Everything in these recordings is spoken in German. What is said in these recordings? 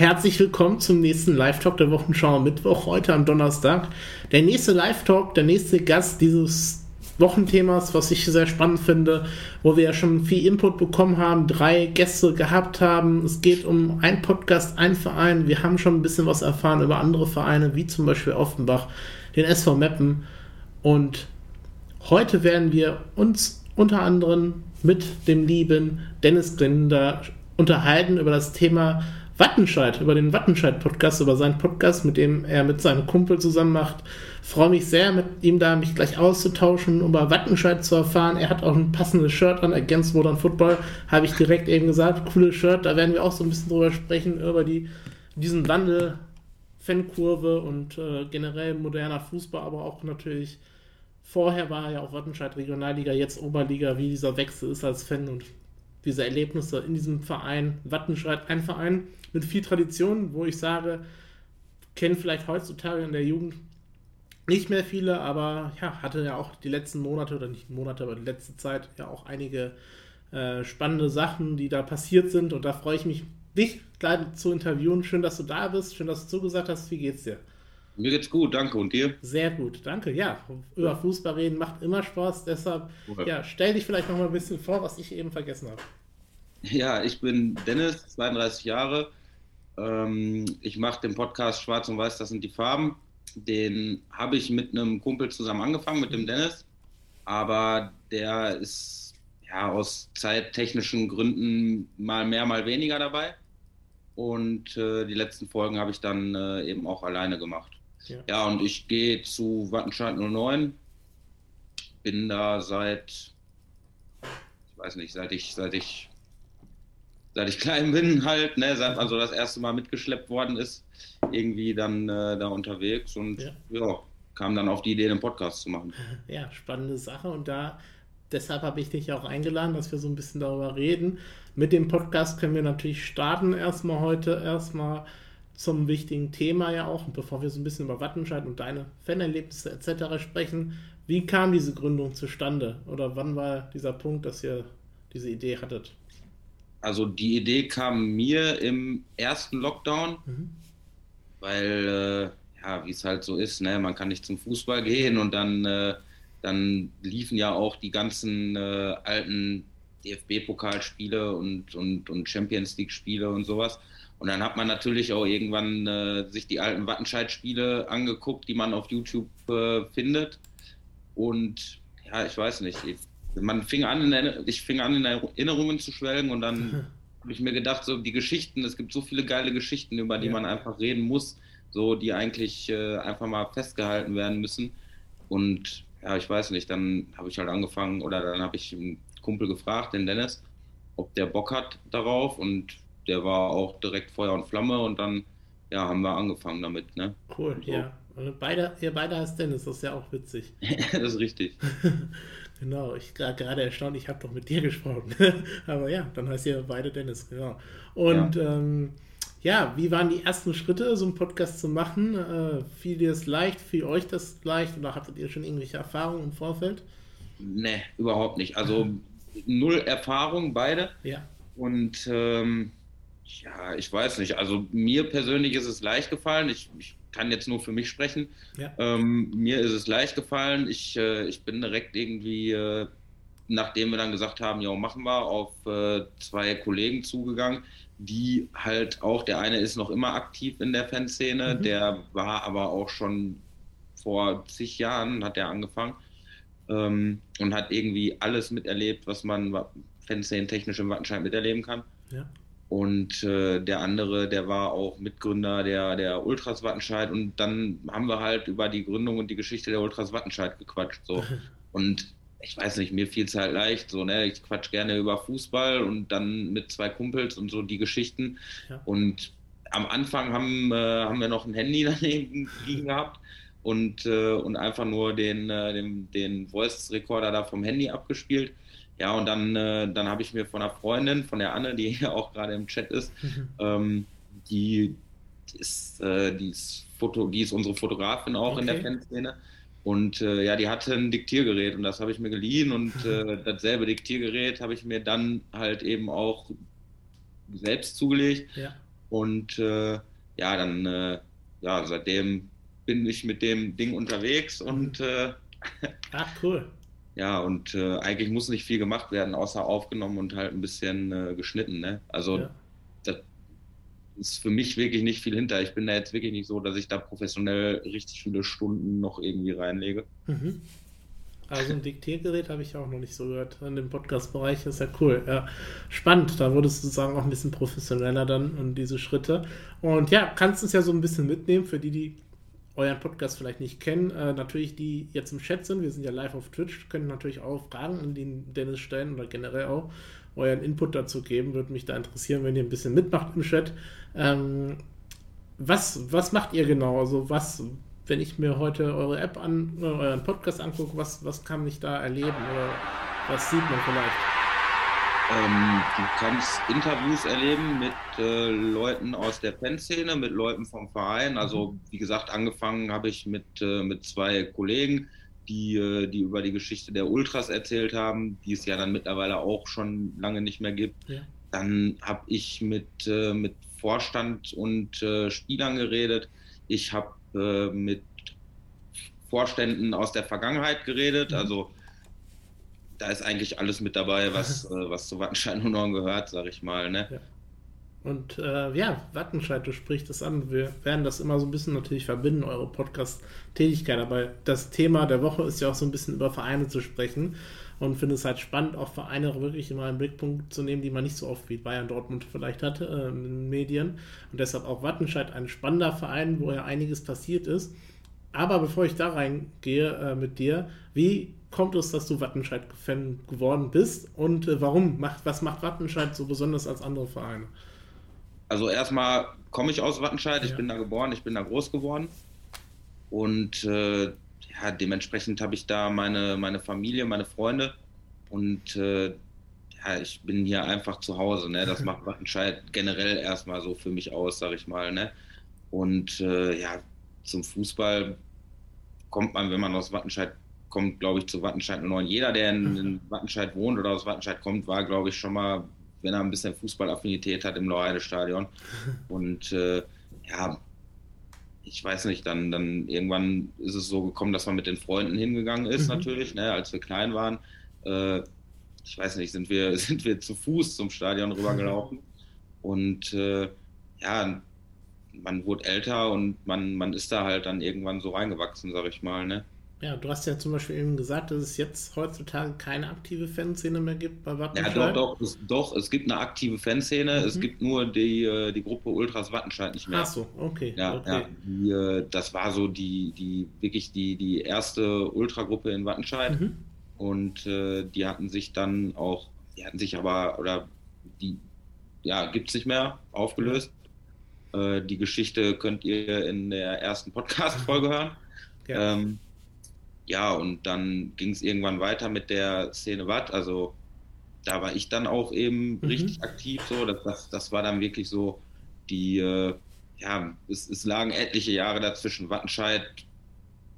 Herzlich willkommen zum nächsten Live-Talk der Wochenschau Mittwoch, heute am Donnerstag. Der nächste Live-Talk, der nächste Gast dieses Wochenthemas, was ich sehr spannend finde, wo wir ja schon viel Input bekommen haben, drei Gäste gehabt haben. Es geht um ein Podcast, ein Verein. Wir haben schon ein bisschen was erfahren über andere Vereine, wie zum Beispiel Offenbach, den SV Meppen. Und heute werden wir uns unter anderem mit dem lieben Dennis Grinder unterhalten über das Thema Wattenscheid, über den Wattenscheid-Podcast, über seinen Podcast, mit dem er mit seinem Kumpel zusammen macht. Freue mich sehr, mit ihm da mich gleich auszutauschen, um über Wattenscheid zu erfahren. Er hat auch ein passendes Shirt an, Against Modern Football, habe ich direkt eben gesagt. Cooles Shirt, da werden wir auch so ein bisschen drüber sprechen, über die, diesen Wandel, Fankurve und äh, generell moderner Fußball, aber auch natürlich vorher war ja auch Wattenscheid Regionalliga, jetzt Oberliga, wie dieser Wechsel ist als Fan und diese Erlebnisse in diesem Verein. Wattenscheid, ein Verein mit viel Tradition, wo ich sage, kennen vielleicht heutzutage in der Jugend nicht mehr viele, aber ja, hatte ja auch die letzten Monate oder nicht Monate, aber die letzte Zeit ja auch einige äh, spannende Sachen, die da passiert sind und da freue ich mich, dich gleich zu interviewen. Schön, dass du da bist, schön, dass du zugesagt hast. Wie geht's dir? Mir geht's gut, danke. Und dir? Sehr gut, danke. Ja, über Fußball reden macht immer Spaß. Deshalb, ja, ja stell dich vielleicht noch mal ein bisschen vor, was ich eben vergessen habe. Ja, ich bin Dennis, 32 Jahre. Ähm, ich mache den Podcast Schwarz und Weiß, das sind die Farben. Den habe ich mit einem Kumpel zusammen angefangen, mit dem Dennis. Aber der ist ja aus zeittechnischen Gründen mal mehr, mal weniger dabei. Und äh, die letzten Folgen habe ich dann äh, eben auch alleine gemacht. Ja, ja und ich gehe zu Wattenscheid 09. Bin da seit, ich weiß nicht, seit ich, seit ich seit ich klein bin halt, ne, seit man so das erste Mal mitgeschleppt worden ist, irgendwie dann äh, da unterwegs und ja. ja. kam dann auf die Idee, einen Podcast zu machen. Ja, spannende Sache und da deshalb habe ich dich auch eingeladen, dass wir so ein bisschen darüber reden. Mit dem Podcast können wir natürlich starten erstmal heute erstmal zum wichtigen Thema ja auch, und bevor wir so ein bisschen über Wattenscheid und deine Fanerlebnisse etc. sprechen. Wie kam diese Gründung zustande? Oder wann war dieser Punkt, dass ihr diese Idee hattet? also die Idee kam mir im ersten Lockdown, mhm. weil, äh, ja, wie es halt so ist, ne, man kann nicht zum Fußball gehen und dann, äh, dann liefen ja auch die ganzen äh, alten DFB-Pokalspiele und, und, und Champions League-Spiele und sowas. Und dann hat man natürlich auch irgendwann äh, sich die alten Wattenscheid-Spiele angeguckt, die man auf YouTube äh, findet. Und ja, ich weiß nicht, man fing an, in, ich fing an, in Erinnerungen zu schwelgen und dann habe ich mir gedacht, so die Geschichten, es gibt so viele geile Geschichten, über die ja. man einfach reden muss, so die eigentlich äh, einfach mal festgehalten werden müssen. Und ja, ich weiß nicht, dann habe ich halt angefangen oder dann habe ich einen Kumpel gefragt, den Dennis, ob der Bock hat darauf und der war auch direkt Feuer und Flamme und dann ja, haben wir angefangen damit. Ne? Cool, so. ja. Und beide, ihr beide heißt Dennis, das ist ja auch witzig. das ist richtig. Genau, ich war gerade erstaunt, ich habe doch mit dir gesprochen. Aber ja, dann heißt ihr beide Dennis, genau. Und ja. Ähm, ja, wie waren die ersten Schritte, so einen Podcast zu machen? Äh, fiel dir es leicht, fiel euch das leicht oder hattet ihr schon irgendwelche Erfahrungen im Vorfeld? Nee, überhaupt nicht. Also null Erfahrung, beide. Ja. Und ähm, ja, ich weiß nicht. Also mir persönlich ist es leicht gefallen. Ich, ich kann jetzt nur für mich sprechen. Ja. Ähm, mir ist es leicht gefallen. Ich, äh, ich bin direkt irgendwie, äh, nachdem wir dann gesagt haben, ja, machen wir, auf äh, zwei Kollegen zugegangen, die halt auch, der eine ist noch immer aktiv in der Fanszene, mhm. der war aber auch schon vor zig Jahren, hat er angefangen ähm, und hat irgendwie alles miterlebt, was man Fanszene technisch im Wattenscheid miterleben kann. Ja. Und äh, der andere, der war auch Mitgründer der, der Ultras Wattenscheid. Und dann haben wir halt über die Gründung und die Geschichte der Ultras Wattenscheid gequatscht. So. Und ich weiß nicht, mir fiel es halt leicht. So, ne? Ich quatsch gerne über Fußball und dann mit zwei Kumpels und so die Geschichten. Ja. Und am Anfang haben, äh, haben wir noch ein Handy daneben liegen gehabt und, äh, und einfach nur den, äh, den, den Voice-Recorder da vom Handy abgespielt. Ja, und dann, äh, dann habe ich mir von einer Freundin, von der Anne, die ja auch gerade im Chat ist, mhm. ähm, die, ist, äh, die, ist Foto, die ist unsere Fotografin auch okay. in der Fanszene. Und äh, ja, die hatte ein Diktiergerät und das habe ich mir geliehen und äh, dasselbe Diktiergerät habe ich mir dann halt eben auch selbst zugelegt. Ja. Und äh, ja, dann, äh, ja, seitdem bin ich mit dem Ding unterwegs und. Ach, cool. Ja, und äh, eigentlich muss nicht viel gemacht werden, außer aufgenommen und halt ein bisschen äh, geschnitten. Ne? Also, ja. das ist für mich wirklich nicht viel hinter. Ich bin da jetzt wirklich nicht so, dass ich da professionell richtig viele Stunden noch irgendwie reinlege. Mhm. Also ein Diktiergerät habe ich auch noch nicht so gehört. In dem Podcast-Bereich ist ja cool. Ja, spannend. Da wurdest du sagen auch ein bisschen professioneller dann und diese Schritte. Und ja, kannst du es ja so ein bisschen mitnehmen für die, die euren Podcast vielleicht nicht kennen. Äh, natürlich die jetzt im Chat sind. Wir sind ja live auf Twitch. Können natürlich auch Fragen an den Dennis stellen oder generell auch euren Input dazu geben. Würde mich da interessieren, wenn ihr ein bisschen mitmacht im Chat. Ähm, was, was macht ihr genau? Also was wenn ich mir heute eure App an, äh, euren Podcast angucke, was, was kann ich da erleben oder was sieht man vielleicht? Ähm, du kannst Interviews erleben mit äh, Leuten aus der Fanszene, mit Leuten vom Verein. Also mhm. wie gesagt, angefangen habe ich mit, äh, mit zwei Kollegen, die, äh, die über die Geschichte der Ultras erzählt haben, die es ja dann mittlerweile auch schon lange nicht mehr gibt. Ja. Dann habe ich mit, äh, mit Vorstand und äh, Spielern geredet. Ich habe äh, mit Vorständen aus der Vergangenheit geredet. Mhm. Also da ist eigentlich alles mit dabei, was, äh, was zu Wattenscheid und gehört, sag ich mal. Ne? Ja. Und äh, ja, Wattenscheid, du sprichst das an. Wir werden das immer so ein bisschen natürlich verbinden, eure Podcast-Tätigkeit. Aber das Thema der Woche ist ja auch so ein bisschen über Vereine zu sprechen. Und finde es halt spannend, auch Vereine wirklich immer einen Blickpunkt zu nehmen, die man nicht so oft wie Bayern Dortmund vielleicht hat äh, in den Medien. Und deshalb auch Wattenscheid ein spannender Verein, wo ja einiges passiert ist. Aber bevor ich da reingehe äh, mit dir, wie kommt es, dass du Wattenscheid-Fan geworden bist und äh, warum? Macht, was macht Wattenscheid so besonders als andere Vereine? Also erstmal komme ich aus Wattenscheid, ich ja. bin da geboren, ich bin da groß geworden und äh, ja, dementsprechend habe ich da meine, meine Familie, meine Freunde und äh, ja, ich bin hier einfach zu Hause. Ne? Das macht Wattenscheid generell erstmal so für mich aus, sage ich mal. Ne? Und äh, ja, zum Fußball kommt man, wenn man aus Wattenscheid kommt, glaube ich, zu Wattenscheid 09. Jeder, der in, in Wattenscheid wohnt oder aus Wattenscheid kommt, war, glaube ich, schon mal wenn er ein bisschen Fußballaffinität hat im Loheide-Stadion. Und äh, ja, ich weiß nicht, dann, dann irgendwann ist es so gekommen, dass man mit den Freunden hingegangen ist, mhm. natürlich, ne, als wir klein waren. Äh, ich weiß nicht, sind wir, sind wir zu Fuß zum Stadion rübergelaufen. Und äh, ja, man wurde älter und man, man ist da halt dann irgendwann so reingewachsen, sag ich mal, ne? Ja, du hast ja zum Beispiel eben gesagt, dass es jetzt heutzutage keine aktive Fanszene mehr gibt bei Wattenscheid. Ja, doch, doch, es, doch, es gibt eine aktive Fanszene, mhm. es gibt nur die, äh, die Gruppe Ultras Wattenscheid nicht mehr. Ach so, okay. Ja, okay. ja die, äh, das war so die, die wirklich die, die erste Ultragruppe in Wattenscheid. Mhm. Und äh, die hatten sich dann auch, die hatten sich aber, oder die, ja, gibt es nicht mehr, aufgelöst. Äh, die Geschichte könnt ihr in der ersten Podcast-Folge hören. Ja. Ähm, ja, und dann ging es irgendwann weiter mit der Szene Watt. Also da war ich dann auch eben mhm. richtig aktiv. So, das, das, das war dann wirklich so die, äh, ja, es, es, lagen etliche Jahre dazwischen. Wattenscheid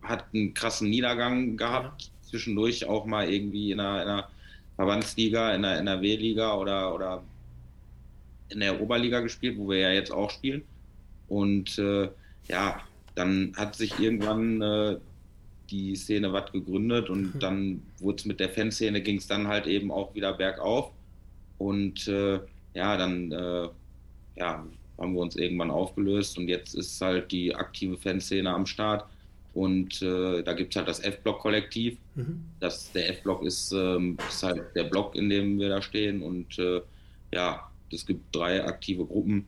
hat einen krassen Niedergang gehabt. Ja. Zwischendurch auch mal irgendwie in einer, in einer Verbandsliga, in der NRW-Liga oder, oder in der Oberliga gespielt, wo wir ja jetzt auch spielen. Und äh, ja, dann hat sich irgendwann äh, die Szene Watt gegründet und mhm. dann wurde es mit der Fanszene, ging es dann halt eben auch wieder bergauf. Und äh, ja, dann äh, ja, haben wir uns irgendwann aufgelöst und jetzt ist halt die aktive Fanszene am Start. Und äh, da gibt es halt das F-Block-Kollektiv. Mhm. der F-Block ist, ähm, ist, halt der Block, in dem wir da stehen. Und äh, ja, es gibt drei aktive Gruppen.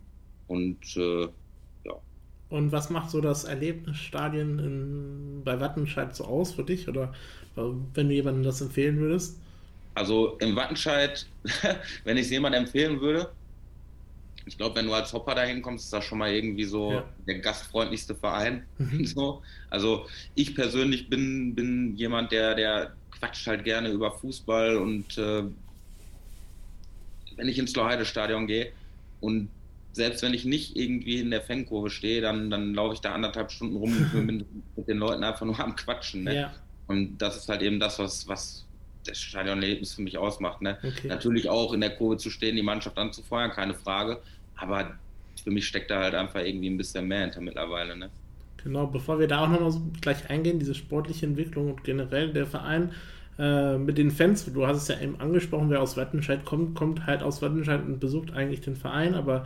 Und äh, und was macht so das Erlebnisstadion in, bei Wattenscheid so aus für dich? Oder wenn du jemandem das empfehlen würdest? Also im Wattenscheid, wenn ich es jemandem empfehlen würde, ich glaube, wenn du als Hopper dahin kommst, ist das schon mal irgendwie so ja. der gastfreundlichste Verein. Mhm. so. Also ich persönlich bin, bin jemand, der, der quatscht halt gerne über Fußball und äh, wenn ich ins Loheide-Stadion gehe und selbst wenn ich nicht irgendwie in der Fankurve stehe, dann, dann laufe ich da anderthalb Stunden rum und bin mit den Leuten einfach nur am Quatschen. Ne? Ja. Und das ist halt eben das, was, was das Stadionerlebnis für mich ausmacht. Ne? Okay. Natürlich auch in der Kurve zu stehen, die Mannschaft anzufeuern, keine Frage. Aber für mich steckt da halt einfach irgendwie ein bisschen mehr hinter mittlerweile. Ne? Genau, bevor wir da auch nochmal so gleich eingehen, diese sportliche Entwicklung und generell der Verein äh, mit den Fans, du hast es ja eben angesprochen, wer aus Wattenscheid kommt, kommt halt aus Wattenscheid und besucht eigentlich den Verein, aber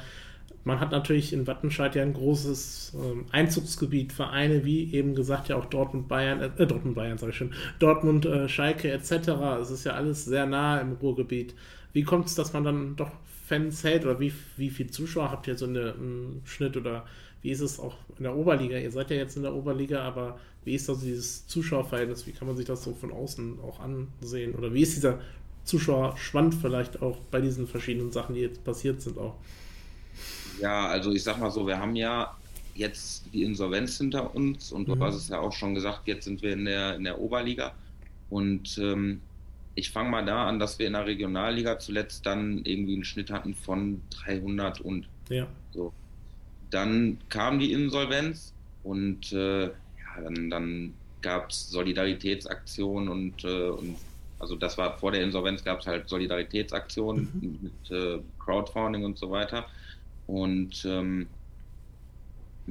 man hat natürlich in Wattenscheid ja ein großes äh, Einzugsgebiet, Vereine wie eben gesagt ja auch Dortmund, Bayern, äh, Dortmund, Bayern, sag ich schon, Dortmund, äh, Schalke etc. Es ist ja alles sehr nah im Ruhrgebiet. Wie kommt es, dass man dann doch Fans hält oder wie, wie viele Zuschauer habt ihr so eine, im Schnitt oder wie ist es auch in der Oberliga? Ihr seid ja jetzt in der Oberliga, aber wie ist das dieses Zuschauerverhältnis? Wie kann man sich das so von außen auch ansehen? Oder wie ist dieser Zuschauerschwand vielleicht auch bei diesen verschiedenen Sachen, die jetzt passiert sind auch? Ja, also ich sag mal so, wir haben ja jetzt die Insolvenz hinter uns und du mhm. hast es ja auch schon gesagt, jetzt sind wir in der, in der Oberliga und ähm, ich fange mal da an, dass wir in der Regionalliga zuletzt dann irgendwie einen Schnitt hatten von 300 und ja. so. Dann kam die Insolvenz und äh, ja, dann, dann gab es Solidaritätsaktionen und, äh, und also das war vor der Insolvenz gab es halt Solidaritätsaktionen mhm. mit äh, Crowdfunding und so weiter. Und ähm,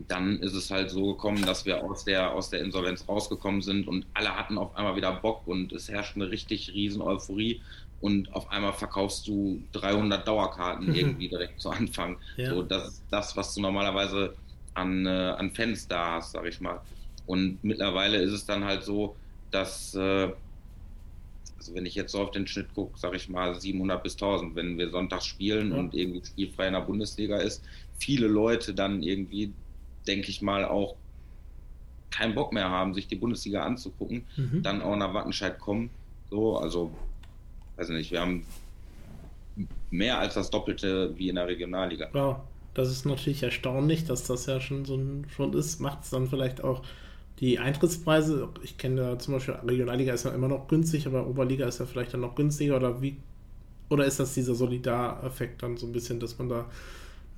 dann ist es halt so gekommen, dass wir aus der, aus der Insolvenz rausgekommen sind und alle hatten auf einmal wieder Bock und es herrscht eine richtig riesen Euphorie und auf einmal verkaufst du 300 Dauerkarten mhm. irgendwie direkt zu Anfang. Ja. So, das ist das, was du normalerweise an, äh, an Fans da hast, sag ich mal. Und mittlerweile ist es dann halt so, dass, äh, also wenn ich jetzt so auf den Schnitt gucke, sag ich mal 700 bis 1000, wenn wir sonntags spielen ja. und irgendwie spielfrei in der Bundesliga ist, viele Leute dann irgendwie, denke ich mal, auch keinen Bock mehr haben, sich die Bundesliga anzugucken, mhm. dann auch nach Wattenscheid kommen. So, also weiß nicht, wir haben mehr als das Doppelte wie in der Regionalliga. Ja, das ist natürlich erstaunlich, dass das ja schon so ein, schon ist. Macht es dann vielleicht auch die Eintrittspreise? Ich kenne da zum Beispiel, Regionalliga ist ja immer noch günstig, aber Oberliga ist ja vielleicht dann noch günstiger oder wie? Oder ist das dieser Solidareffekt dann so ein bisschen, dass man da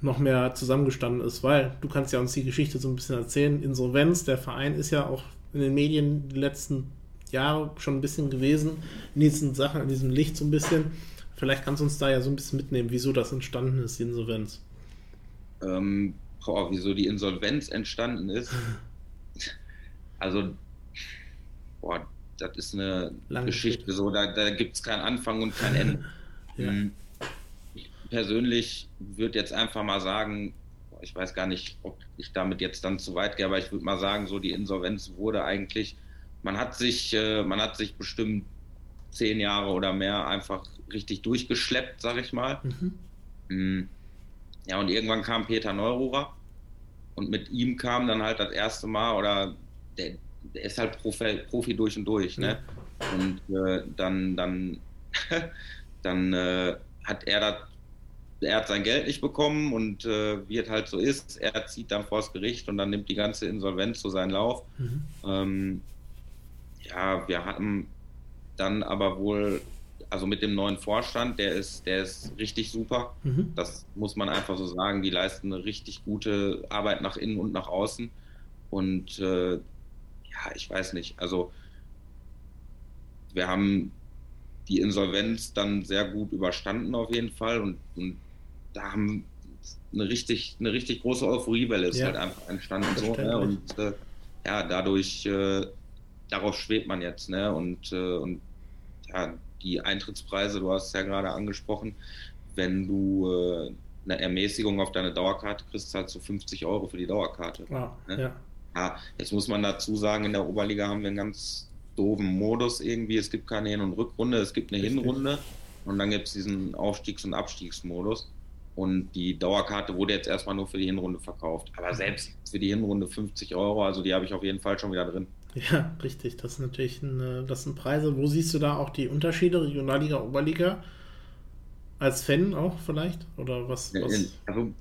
noch mehr zusammengestanden ist? Weil du kannst ja uns die Geschichte so ein bisschen erzählen. Insolvenz, der Verein ist ja auch in den Medien die letzten Jahre schon ein bisschen gewesen, in diesen Sachen, in diesem Licht so ein bisschen. Vielleicht kannst du uns da ja so ein bisschen mitnehmen, wieso das entstanden ist, die Insolvenz. Ähm, boah, wieso die Insolvenz entstanden ist? also, boah, das ist eine Lange Geschichte, Geschichte. so, da, da gibt es keinen Anfang und kein Ende. ja. Hm. Ich persönlich würde jetzt einfach mal sagen, ich weiß gar nicht, ob ich damit jetzt dann zu weit gehe, aber ich würde mal sagen, so die Insolvenz wurde eigentlich man hat sich, äh, man hat sich bestimmt zehn Jahre oder mehr einfach richtig durchgeschleppt, sag ich mal. Mhm. Mm. Ja, und irgendwann kam Peter Neururer und mit ihm kam dann halt das erste Mal, oder der, der ist halt Profi, Profi durch und durch, ne? Und äh, dann, dann, dann äh, hat er das er hat sein Geld nicht bekommen und äh, wie es halt so ist, er zieht dann vors Gericht und dann nimmt die ganze Insolvenz so seinen Lauf. Mhm. Ähm, ja, wir hatten dann aber wohl, also mit dem neuen Vorstand, der ist, der ist richtig super. Mhm. Das muss man einfach so sagen. Die leisten eine richtig gute Arbeit nach innen und nach außen. Und äh, ja, ich weiß nicht. Also wir haben die Insolvenz dann sehr gut überstanden auf jeden Fall und, und da haben eine richtig, eine richtig große Euphoriewelle ist ja. halt einfach entstanden so, ne? und äh, ja, dadurch äh, darauf schwebt man jetzt. Ne? Und, äh, und ja, die Eintrittspreise, du hast es ja gerade angesprochen, wenn du äh, eine Ermäßigung auf deine Dauerkarte kriegst, zahlst du 50 Euro für die Dauerkarte. Wow, ne? ja. Ja, jetzt muss man dazu sagen, in der Oberliga haben wir einen ganz doofen Modus irgendwie. Es gibt keine Hin- und Rückrunde, es gibt eine Richtig. Hinrunde und dann gibt es diesen Aufstiegs- und Abstiegsmodus. Und die Dauerkarte wurde jetzt erstmal nur für die Hinrunde verkauft. Aber selbst für die Hinrunde 50 Euro, also die habe ich auf jeden Fall schon wieder drin. Ja, richtig. Das ist natürlich ein, das sind Preise. Wo siehst du da auch die Unterschiede, Regionalliga, Oberliga? Als Fan auch vielleicht? Oder was? was? Also,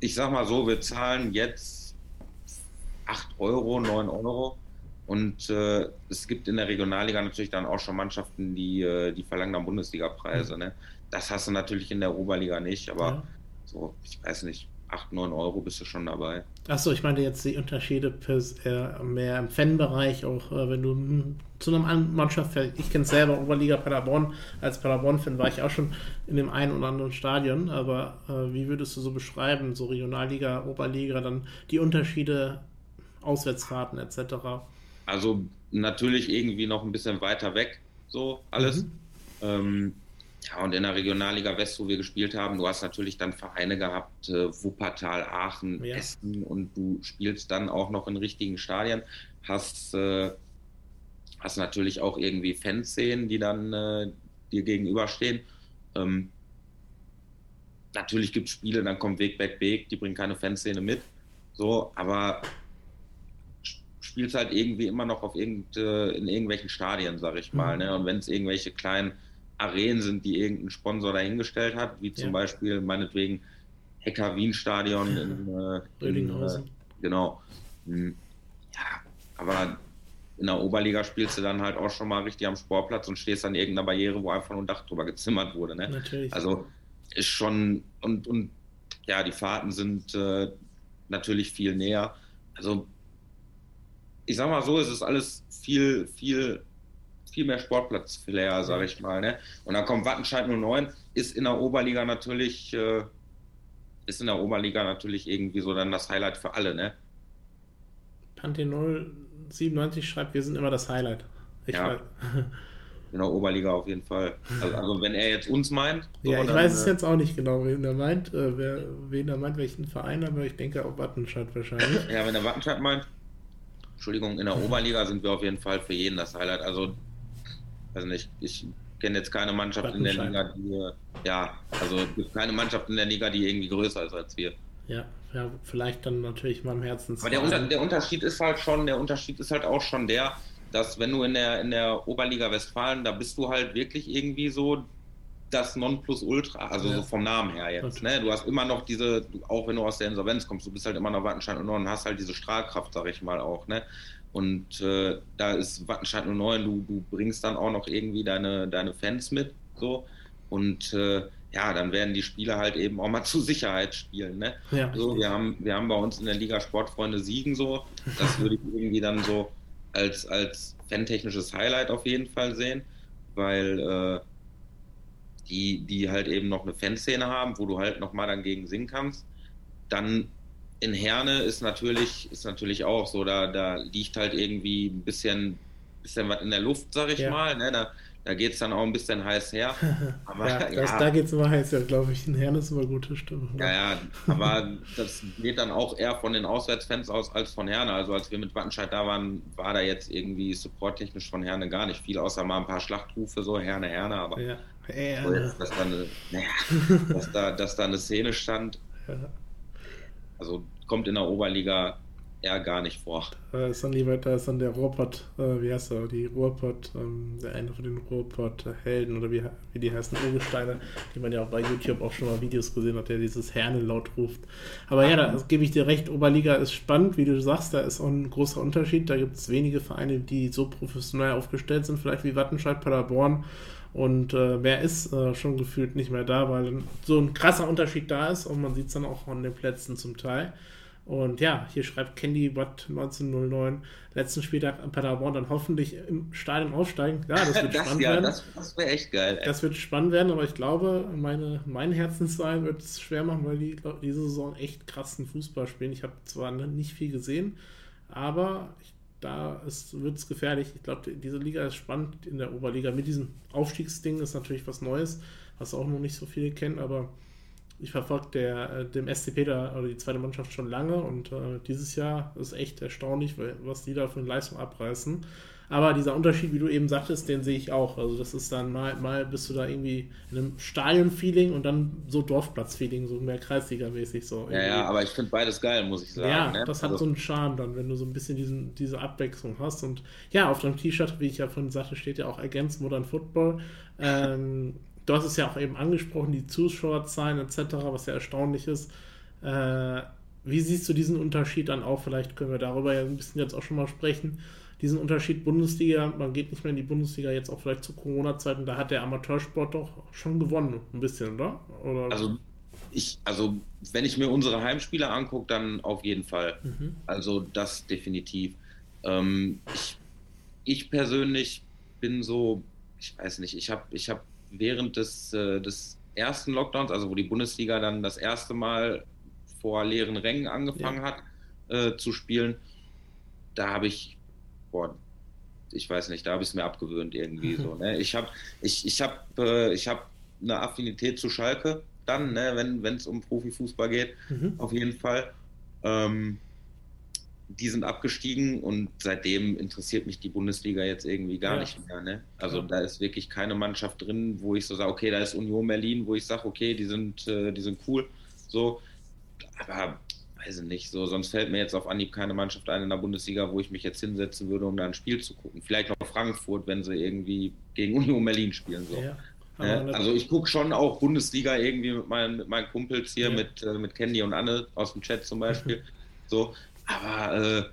ich sag mal so, wir zahlen jetzt 8 Euro, 9 Euro. Und äh, es gibt in der Regionalliga natürlich dann auch schon Mannschaften, die, äh, die verlangen dann Bundesliga-Preise. Mhm. Ne? Das hast du natürlich in der Oberliga nicht, aber ja. so, ich weiß nicht, 8, 9 Euro bist du schon dabei. Achso, ich meine jetzt die Unterschiede äh, mehr im Fanbereich, auch äh, wenn du zu einer Mannschaft, ich kenne es selber, Oberliga Paderborn, als Paderborn-Fan war ich auch schon in dem einen oder anderen Stadion, aber äh, wie würdest du so beschreiben, so Regionalliga, Oberliga, dann die Unterschiede, Auswärtsfahrten etc.? Also natürlich irgendwie noch ein bisschen weiter weg, so alles. Mhm. Ähm, ja, und in der Regionalliga West, wo wir gespielt haben, du hast natürlich dann Vereine gehabt, äh, Wuppertal, Aachen, ja. Essen und du spielst dann auch noch in richtigen Stadien, hast, äh, hast natürlich auch irgendwie Fanszenen, die dann äh, dir gegenüberstehen. Ähm, natürlich gibt es Spiele, dann kommt Weg, Weg, Weg, die bringen keine Fanszene mit, so, aber spielst halt irgendwie immer noch auf irgend, äh, in irgendwelchen Stadien, sag ich mal, mhm. ne? und wenn es irgendwelche kleinen Arenen sind, die irgendein Sponsor dahingestellt hat, wie zum ja. Beispiel meinetwegen Hecker Wien Stadion in, äh, in äh, genau. Hm. Ja, aber in der Oberliga spielst du dann halt auch schon mal richtig am Sportplatz und stehst an irgendeiner Barriere, wo einfach nur ein Dach drüber gezimmert wurde. Ne? Natürlich. Also ist schon und, und ja, die Fahrten sind äh, natürlich viel näher. Also ich sag mal so, es ist alles viel, viel viel mehr Sportplatz-Flair, sag ich mal. Ne? Und dann kommt Wattenscheid 09, ist in der Oberliga natürlich, äh, ist in der Oberliga natürlich irgendwie so dann das Highlight für alle, ne? Pante 097 schreibt, wir sind immer das Highlight. Ich ja. in der Oberliga auf jeden Fall. Also, also, wenn er jetzt uns meint. So, ja, ich dann, weiß es äh, jetzt auch nicht genau, wen er meint, äh, wer, wen er meint, welchen Verein, aber ich denke auch Wattenscheid wahrscheinlich. ja, wenn er Wattenscheid meint, Entschuldigung, in der Oberliga sind wir auf jeden Fall für jeden das Highlight. Also also nicht, ich kenne jetzt keine Mannschaft in der Liga, die, ja, also keine Mannschaft in der Liga, die irgendwie größer ist als wir. Ja, ja, vielleicht dann natürlich meinem Herzen. Aber der, Unter, der Unterschied ist halt schon, der Unterschied ist halt auch schon der, dass wenn du in der, in der Oberliga Westfalen, da bist du halt wirklich irgendwie so das Nonplusultra, also ja. so vom Namen her jetzt. Ne? Du hast immer noch diese, auch wenn du aus der Insolvenz kommst, du bist halt immer noch Wattenschein und Norden, hast halt diese Strahlkraft, sag ich mal auch. Ne? Und äh, da ist Wattenscheid 09, du, du bringst dann auch noch irgendwie deine, deine Fans mit. So. Und äh, ja, dann werden die Spieler halt eben auch mal zur Sicherheit spielen. Ne? Ja. So, wir, haben, wir haben bei uns in der Liga Sportfreunde Siegen so. Das würde ich irgendwie dann so als, als fantechnisches Highlight auf jeden Fall sehen, weil äh, die, die halt eben noch eine Fanszene haben, wo du halt nochmal dann gegen singen kannst. Dann in Herne ist natürlich, ist natürlich auch so, da, da liegt halt irgendwie ein bisschen, bisschen was in der Luft, sag ich ja. mal. Ne? Da, da geht es dann auch ein bisschen heiß her. Aber, ja, das, ja, da geht es immer heiß her, glaube ich. In Herne ist immer gute Stimme. Ja, ja, aber das geht dann auch eher von den Auswärtsfans aus als von Herne. Also als wir mit Wattenscheid da waren, war da jetzt irgendwie supporttechnisch von Herne gar nicht viel, außer mal ein paar Schlachtrufe, so Herne, Herne, aber ja. Herne. Dass, da eine, naja, dass, da, dass da eine Szene stand. Ja. Also kommt in der Oberliga eher gar nicht vor. Da ist dann lieber, da ist dann der Ruhrpott, äh, wie heißt er, die Ruhrpott, ähm, der eine von den Ruhrpott-Helden oder wie, wie die heißen, Urgesteine, die man ja auch bei YouTube auch schon mal Videos gesehen hat, der dieses Herne laut ruft. Aber ja, da gebe ich dir recht, Oberliga ist spannend, wie du sagst, da ist auch ein großer Unterschied. Da gibt es wenige Vereine, die so professionell aufgestellt sind, vielleicht wie Wattenscheid, Paderborn und äh, wer ist äh, schon gefühlt nicht mehr da, weil so ein krasser Unterschied da ist und man sieht es dann auch an den Plätzen zum Teil. Und ja, hier schreibt Candy Watt 1909, letzten Spieltag an Paderborn dann hoffentlich im Stadion aufsteigen. Ja, das wird das, spannend ja, werden. Das, das wäre echt geil. Ey. Das wird spannend werden, aber ich glaube, meine, mein Herzensverein wird es schwer machen, weil die diese Saison echt krassen Fußball spielen. Ich habe zwar nicht viel gesehen, aber ich da wird es gefährlich. Ich glaube, diese Liga ist spannend in der Oberliga. Mit diesem Aufstiegsding ist natürlich was Neues, was auch noch nicht so viele kennen, aber ich verfolge der, äh, dem SCP da, oder die zweite Mannschaft schon lange und äh, dieses Jahr ist echt erstaunlich, was die da für eine Leistung abreißen. Aber dieser Unterschied, wie du eben sagtest, den sehe ich auch. Also das ist dann mal, mal bist du da irgendwie in einem Stadion-Feeling und dann so Dorfplatz-Feeling, so mehr Kreisliga-mäßig so. Ja, ja, aber ich finde beides geil, muss ich sagen. Ja, ne? das hat also, so einen Charme dann, wenn du so ein bisschen diesen, diese Abwechslung hast. Und ja, auf deinem T-Shirt, wie ich ja vorhin sagte, steht ja auch Against Modern Football. Ähm, du hast es ja auch eben angesprochen, die Zuschauerzahlen etc., was ja erstaunlich ist. Äh, wie siehst du diesen Unterschied dann auch? Vielleicht können wir darüber ja ein bisschen jetzt auch schon mal sprechen diesen Unterschied Bundesliga, man geht nicht mehr in die Bundesliga jetzt auch vielleicht zu Corona-Zeiten, da hat der Amateursport doch schon gewonnen, ein bisschen, oder? oder? Also ich, also wenn ich mir unsere Heimspiele angucke, dann auf jeden Fall. Mhm. Also das definitiv. Ähm, ich, ich persönlich bin so, ich weiß nicht, ich habe ich hab während des, äh, des ersten Lockdowns, also wo die Bundesliga dann das erste Mal vor leeren Rängen angefangen ja. hat äh, zu spielen, da habe ich, boah, ich weiß nicht, da habe ich es mir abgewöhnt irgendwie so. Ne? Ich habe ich, ich hab, äh, ich hab eine Affinität zu Schalke dann, ne, wenn es um Profifußball geht, mhm. auf jeden Fall. Ähm, die sind abgestiegen und seitdem interessiert mich die Bundesliga jetzt irgendwie gar ja. nicht mehr. Ne? Also ja. da ist wirklich keine Mannschaft drin, wo ich so sage, okay, da ist Union Berlin, wo ich sage, okay, die sind, äh, die sind cool. So, aber weiß ich nicht, so, sonst fällt mir jetzt auf Anhieb keine Mannschaft ein in der Bundesliga, wo ich mich jetzt hinsetzen würde, um da ein Spiel zu gucken. Vielleicht noch Frankfurt, wenn sie irgendwie gegen Union Berlin spielen. So. Ja. Ja, also ich gucke schon auch Bundesliga irgendwie mit meinen, mit meinen Kumpels hier, ja. mit, äh, mit Candy und Anne aus dem Chat zum Beispiel. so, aber äh,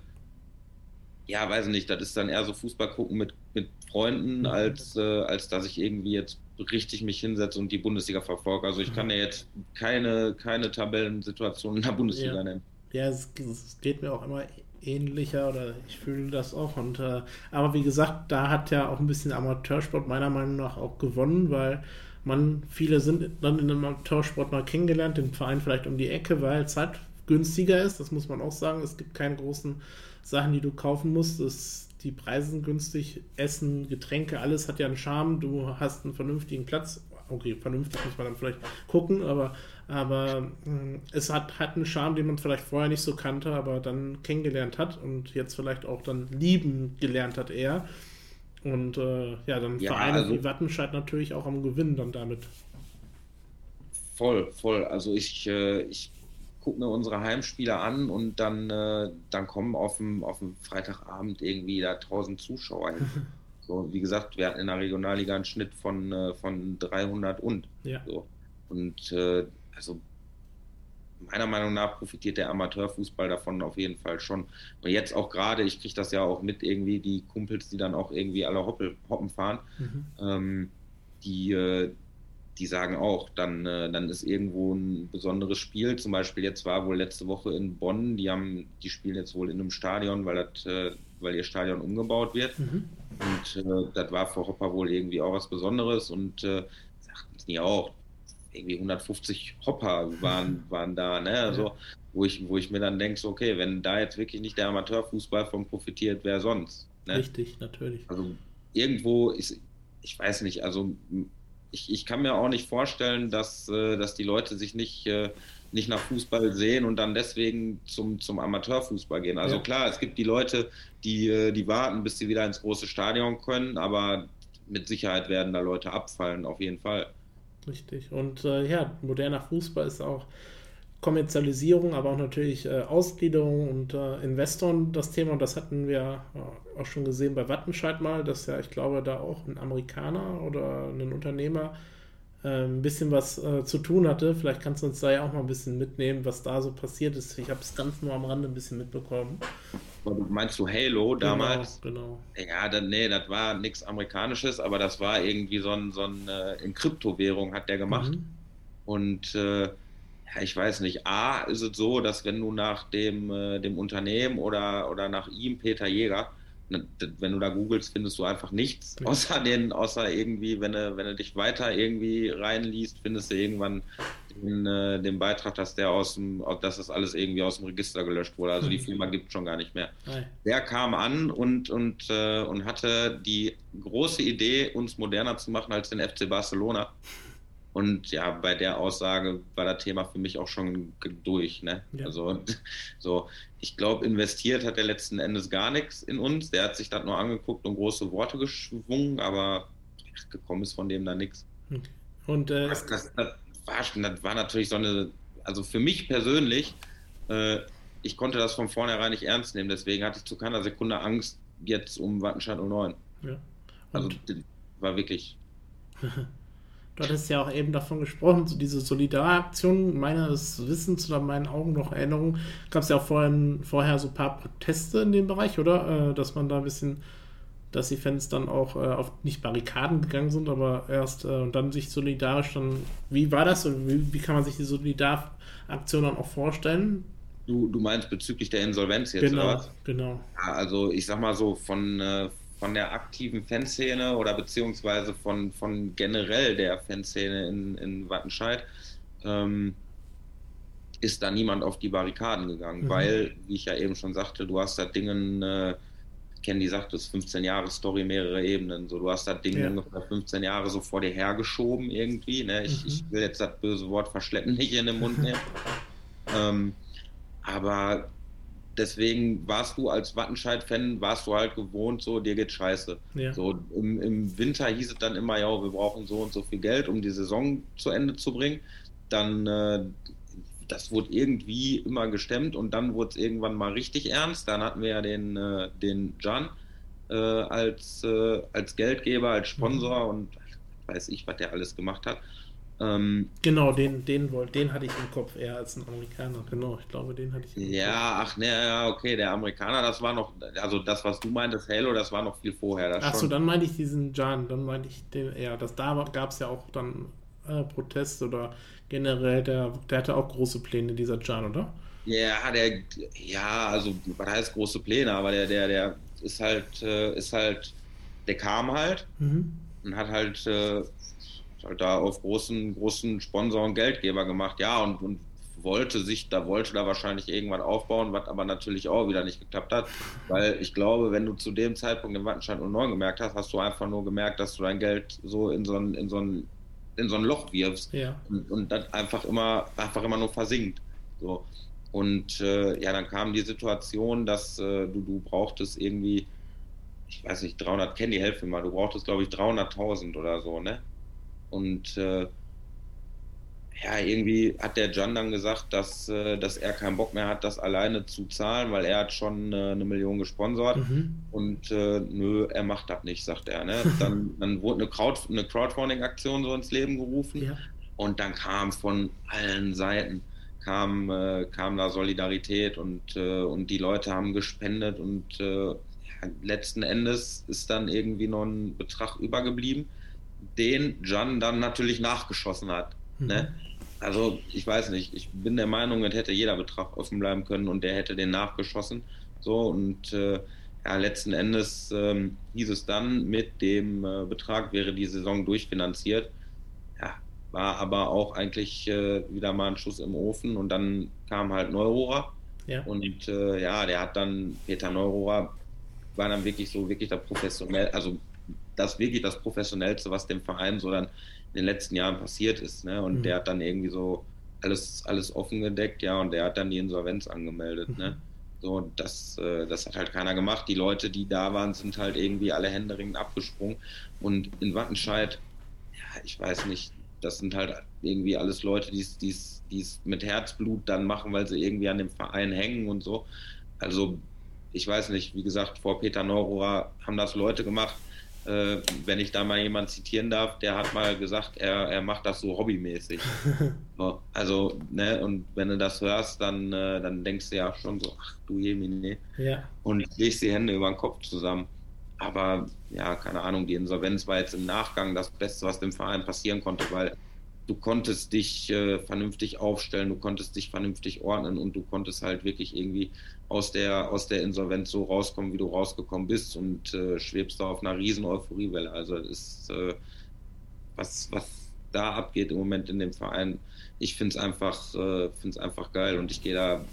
ja, weiß nicht, das ist dann eher so Fußball gucken mit, mit Freunden, als, äh, als dass ich irgendwie jetzt richtig mich hinsetze und die Bundesliga verfolge. Also ich kann ja jetzt keine, keine Tabellensituation in der Bundesliga ja. nennen. Ja, es, es, geht mir auch immer ähnlicher oder ich fühle das auch. Und äh, aber wie gesagt, da hat ja auch ein bisschen Amateursport meiner Meinung nach auch gewonnen, weil man, viele sind dann in dem Amateursport mal kennengelernt, den Verein vielleicht um die Ecke, weil es halt günstiger ist, das muss man auch sagen. Es gibt keine großen Sachen, die du kaufen musst. Es, die Preise sind günstig, Essen, Getränke, alles hat ja einen Charme. Du hast einen vernünftigen Platz. Okay, vernünftig muss man dann vielleicht gucken, aber aber äh, es hat, hat einen Charme, den man vielleicht vorher nicht so kannte, aber dann kennengelernt hat und jetzt vielleicht auch dann lieben gelernt hat eher. Und äh, ja, dann ja, Vereine also, wie Wattenscheid natürlich auch am Gewinn dann damit. Voll, voll. Also ich, äh, ich gucke mir unsere Heimspiele an und dann, äh, dann kommen auf dem, auf dem Freitagabend irgendwie da 1000 Zuschauer hin. so, wie gesagt, wir hatten in der Regionalliga einen Schnitt von, äh, von 300 und. Ja. So. Und äh, also meiner Meinung nach profitiert der Amateurfußball davon auf jeden Fall schon. Und jetzt auch gerade, ich kriege das ja auch mit irgendwie, die Kumpels, die dann auch irgendwie alle Hoppel, Hoppen fahren, mhm. ähm, die, äh, die sagen auch, dann, äh, dann ist irgendwo ein besonderes Spiel. Zum Beispiel jetzt war wohl letzte Woche in Bonn, die haben, die spielen jetzt wohl in einem Stadion, weil das, äh, weil ihr Stadion umgebaut wird. Mhm. Und äh, das war für Hopper wohl irgendwie auch was Besonderes und äh, sagten die auch, irgendwie 150 Hopper waren, waren da, ne? Also, wo ich, wo ich mir dann denke, so, okay, wenn da jetzt wirklich nicht der Amateurfußball von profitiert, wer sonst? Ne? Richtig, natürlich. Also irgendwo ist, ich weiß nicht, also ich, ich kann mir auch nicht vorstellen, dass, äh, dass die Leute sich nicht, äh, nicht nach Fußball sehen und dann deswegen zum, zum Amateurfußball gehen. Also ja. klar, es gibt die Leute, die, äh, die warten, bis sie wieder ins große Stadion können, aber mit Sicherheit werden da Leute abfallen, auf jeden Fall. Richtig. Und äh, ja, moderner Fußball ist auch Kommerzialisierung, aber auch natürlich äh, Ausgliederung und äh, Investoren das Thema. Und das hatten wir äh, auch schon gesehen bei Wattenscheid mal, dass ja, ich glaube, da auch ein Amerikaner oder ein Unternehmer äh, ein bisschen was äh, zu tun hatte. Vielleicht kannst du uns da ja auch mal ein bisschen mitnehmen, was da so passiert ist. Ich habe es ganz nur am Rande ein bisschen mitbekommen. Meinst du Halo genau, damals? Genau. genau. Ja, dann, nee, das war nichts Amerikanisches, aber das war irgendwie so ein, so ein äh, in Kryptowährung hat der gemacht. Mhm. Und ich weiß nicht, A ist es so, dass wenn du nach dem, äh, dem Unternehmen oder, oder nach ihm, Peter Jäger, Ne, wenn du da googelst, findest du einfach nichts, außer den, außer irgendwie, wenn du, wenn du dich weiter irgendwie reinliest, findest du irgendwann den, äh, den Beitrag, dass der aus dem, dass das alles irgendwie aus dem Register gelöscht wurde. Also die mhm. Firma gibt es schon gar nicht mehr. Der kam an und, und, äh, und hatte die große Idee, uns moderner zu machen als den FC Barcelona. Und ja, bei der Aussage war das Thema für mich auch schon durch. Ne? Ja. Also so, ich glaube, investiert hat er letzten Endes gar nichts in uns. Der hat sich das nur angeguckt und große Worte geschwungen, aber gekommen ist von dem da nichts. Und äh, das, das, das, war, das war natürlich so eine, also für mich persönlich, äh, ich konnte das von vornherein nicht ernst nehmen, deswegen hatte ich zu keiner Sekunde Angst jetzt um Wattenscheid 09. Ja. Also war wirklich Du hattest ja auch eben davon gesprochen, so diese Solidaraktion, meines Wissens oder meinen Augen noch Erinnerung, gab es ja auch vorhin, vorher so ein paar Proteste in dem Bereich, oder? Äh, dass man da ein bisschen dass die Fans dann auch äh, auf nicht Barrikaden gegangen sind, aber erst äh, und dann sich solidarisch dann. Wie war das und wie, wie kann man sich die Solidaraktion dann auch vorstellen? Du, du meinst bezüglich der Insolvenz jetzt, genau, oder? Genau. Ja, also ich sag mal so, von, äh, von der aktiven Fanszene oder beziehungsweise von, von generell der Fanszene in, in Wattenscheid ähm, ist da niemand auf die Barrikaden gegangen, mhm. weil, wie ich ja eben schon sagte, du hast da Dingen, äh, Candy sagt das 15 Jahre Story, mehrere Ebenen. So, du hast da Dinge ja. ungefähr 15 Jahre so vor dir hergeschoben irgendwie. Ne? Ich, mhm. ich will jetzt das böse Wort verschleppen nicht in den Mund nehmen. ähm, aber deswegen warst du als Wattenscheid-Fan, warst du halt gewohnt, so, dir geht scheiße. Ja. So, im, im, Winter hieß es dann immer, ja, wir brauchen so und so viel Geld, um die Saison zu Ende zu bringen. Dann, äh, das wurde irgendwie immer gestemmt und dann wurde es irgendwann mal richtig ernst. Dann hatten wir ja den, äh, den Jan äh, als, äh, als Geldgeber, als Sponsor mhm. und weiß ich, was der alles gemacht hat. Ähm, genau, den, den, den hatte ich im Kopf eher als ein Amerikaner. Genau, ich glaube, den hatte ich. Im ja, Kopf. ach, ne, ja, okay, der Amerikaner, das war noch, also das, was du meintest, Halo, das war noch viel vorher. Achso, dann meinte ich diesen Jan, dann meinte ich den, ja, das, da gab es ja auch dann äh, Protest oder generell, der, der hatte auch große Pläne, dieser Jan, oder? Ja, der, ja, also, was heißt große Pläne, aber der, der, der ist halt, äh, ist halt, der kam halt mhm. und hat halt äh, halt da auf großen, großen Sponsor und Geldgeber gemacht, ja, und, und wollte sich, da wollte da wahrscheinlich irgendwann aufbauen, was aber natürlich auch wieder nicht geklappt hat, weil ich glaube, wenn du zu dem Zeitpunkt den Wattenscheid und neu gemerkt hast, hast du einfach nur gemerkt, dass du dein Geld so in so ein, in so ein, in so ein Loch wirfst ja. und, und das einfach immer, einfach immer nur versinkt. So. Und äh, ja, dann kam die Situation, dass äh, du, du brauchtest irgendwie, ich weiß nicht, 300, kenn die Hälfte mal, du brauchtest glaube ich 300.000 oder so, ne? Und äh, ja, irgendwie hat der John dann gesagt, dass, äh, dass er keinen Bock mehr hat, das alleine zu zahlen, weil er hat schon äh, eine Million gesponsert mhm. und äh, nö, er macht das nicht, sagt er. Ne? Dann, dann wurde eine, Crowd, eine Crowdfunding-Aktion so ins Leben gerufen ja. und dann kam von allen Seiten kam, äh, kam da Solidarität und, äh, und die Leute haben gespendet und äh, ja, letzten Endes ist dann irgendwie noch ein Betrag übergeblieben den Jan dann natürlich nachgeschossen hat. Mhm. Ne? Also ich weiß nicht, ich bin der Meinung, es hätte jeder Betrag offen bleiben können und der hätte den nachgeschossen. So und äh, ja, letzten Endes ähm, hieß es dann, mit dem äh, Betrag wäre die Saison durchfinanziert. Ja, war aber auch eigentlich äh, wieder mal ein Schuss im Ofen und dann kam halt Neurohrer. Ja. Und äh, ja, der hat dann, Peter Neurohrer war dann wirklich so, wirklich der professionell, also das wirklich das Professionellste, was dem Verein so dann in den letzten Jahren passiert ist. Ne? Und mhm. der hat dann irgendwie so alles, alles offen gedeckt, ja, und der hat dann die Insolvenz angemeldet. Ne? Mhm. Ne? So, das, äh, das hat halt keiner gemacht. Die Leute, die da waren, sind halt irgendwie alle händeringend abgesprungen. Und in Wattenscheid, ja, ich weiß nicht, das sind halt irgendwie alles Leute, die es mit Herzblut dann machen, weil sie irgendwie an dem Verein hängen und so. Also, ich weiß nicht, wie gesagt, vor Peter Neurohrer haben das Leute gemacht, äh, wenn ich da mal jemanden zitieren darf, der hat mal gesagt, er, er macht das so hobbymäßig. so, also, ne, und wenn du das hörst, dann, äh, dann denkst du ja schon so, ach du Jemine. Ja. Und legst die Hände über den Kopf zusammen. Aber ja, keine Ahnung, die Insolvenz war jetzt im Nachgang das Beste, was dem Verein passieren konnte, weil du konntest dich äh, vernünftig aufstellen, du konntest dich vernünftig ordnen und du konntest halt wirklich irgendwie aus der, aus der Insolvenz so rauskommen, wie du rausgekommen bist und äh, schwebst da auf einer riesen Euphoriewelle. Also das ist äh, was, was da abgeht im Moment in dem Verein. Ich finde es einfach, äh, find's einfach geil und ich gehe da,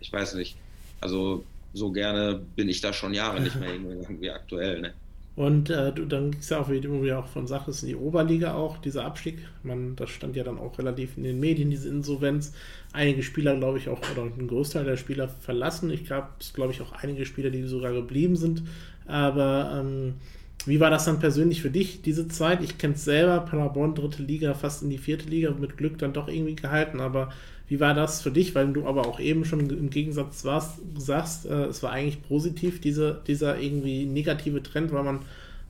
ich weiß nicht, also so gerne bin ich da schon Jahre nicht mehr irgendwie aktuell. Ne? Und äh, dann ging es ja auch, wie du auch von sagtest, in die Oberliga auch, dieser Abstieg. Man, das stand ja dann auch relativ in den Medien, diese Insolvenz. Einige Spieler, glaube ich, auch, oder ein Großteil der Spieler verlassen. Ich glaube, es glaube ich auch einige Spieler, die sogar geblieben sind. Aber ähm, wie war das dann persönlich für dich, diese Zeit? Ich kenne es selber, Paderborn, dritte Liga, fast in die vierte Liga, mit Glück dann doch irgendwie gehalten. Aber wie war das für dich? Weil du aber auch eben schon im Gegensatz warst, sagst, äh, es war eigentlich positiv, diese, dieser irgendwie negative Trend, weil man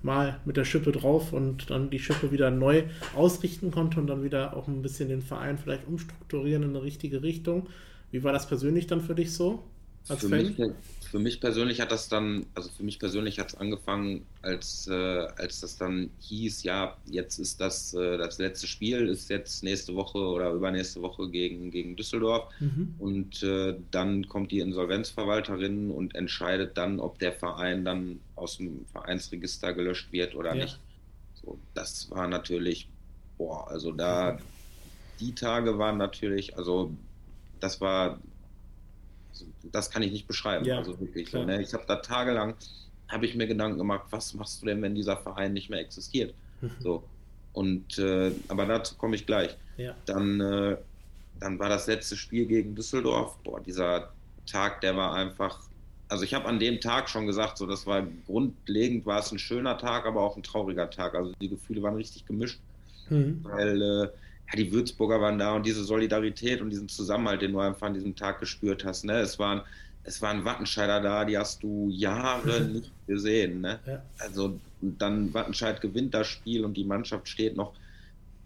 mal mit der Schippe drauf und dann die Schippe wieder neu ausrichten konnte und dann wieder auch ein bisschen den Verein vielleicht umstrukturieren in eine richtige Richtung. Wie war das persönlich dann für dich so? Als für Fan? Mich, für mich persönlich hat das dann, also für mich persönlich hat es angefangen, als, äh, als das dann hieß, ja, jetzt ist das äh, das letzte Spiel, ist jetzt nächste Woche oder übernächste Woche gegen, gegen Düsseldorf. Mhm. Und äh, dann kommt die Insolvenzverwalterin und entscheidet dann, ob der Verein dann aus dem Vereinsregister gelöscht wird oder ja. nicht. So, das war natürlich, boah, also da, die Tage waren natürlich, also das war das kann ich nicht beschreiben. Ja, also wirklich. So, ne? Ich habe da tagelang, habe ich mir Gedanken gemacht, was machst du denn, wenn dieser Verein nicht mehr existiert? Mhm. So. Und äh, aber dazu komme ich gleich. Ja. Dann, äh, dann war das letzte Spiel gegen Düsseldorf. Boah, dieser Tag, der war einfach. Also ich habe an dem Tag schon gesagt, so das war grundlegend war es ein schöner Tag, aber auch ein trauriger Tag. Also die Gefühle waren richtig gemischt, mhm. weil äh, ja, die Würzburger waren da und diese Solidarität und diesen Zusammenhalt, den du einfach an diesem Tag gespürt hast. Ne? Es, waren, es waren Wattenscheider da, die hast du Jahre nicht gesehen. Ne? Ja. Also dann Wattenscheid gewinnt das Spiel und die Mannschaft steht noch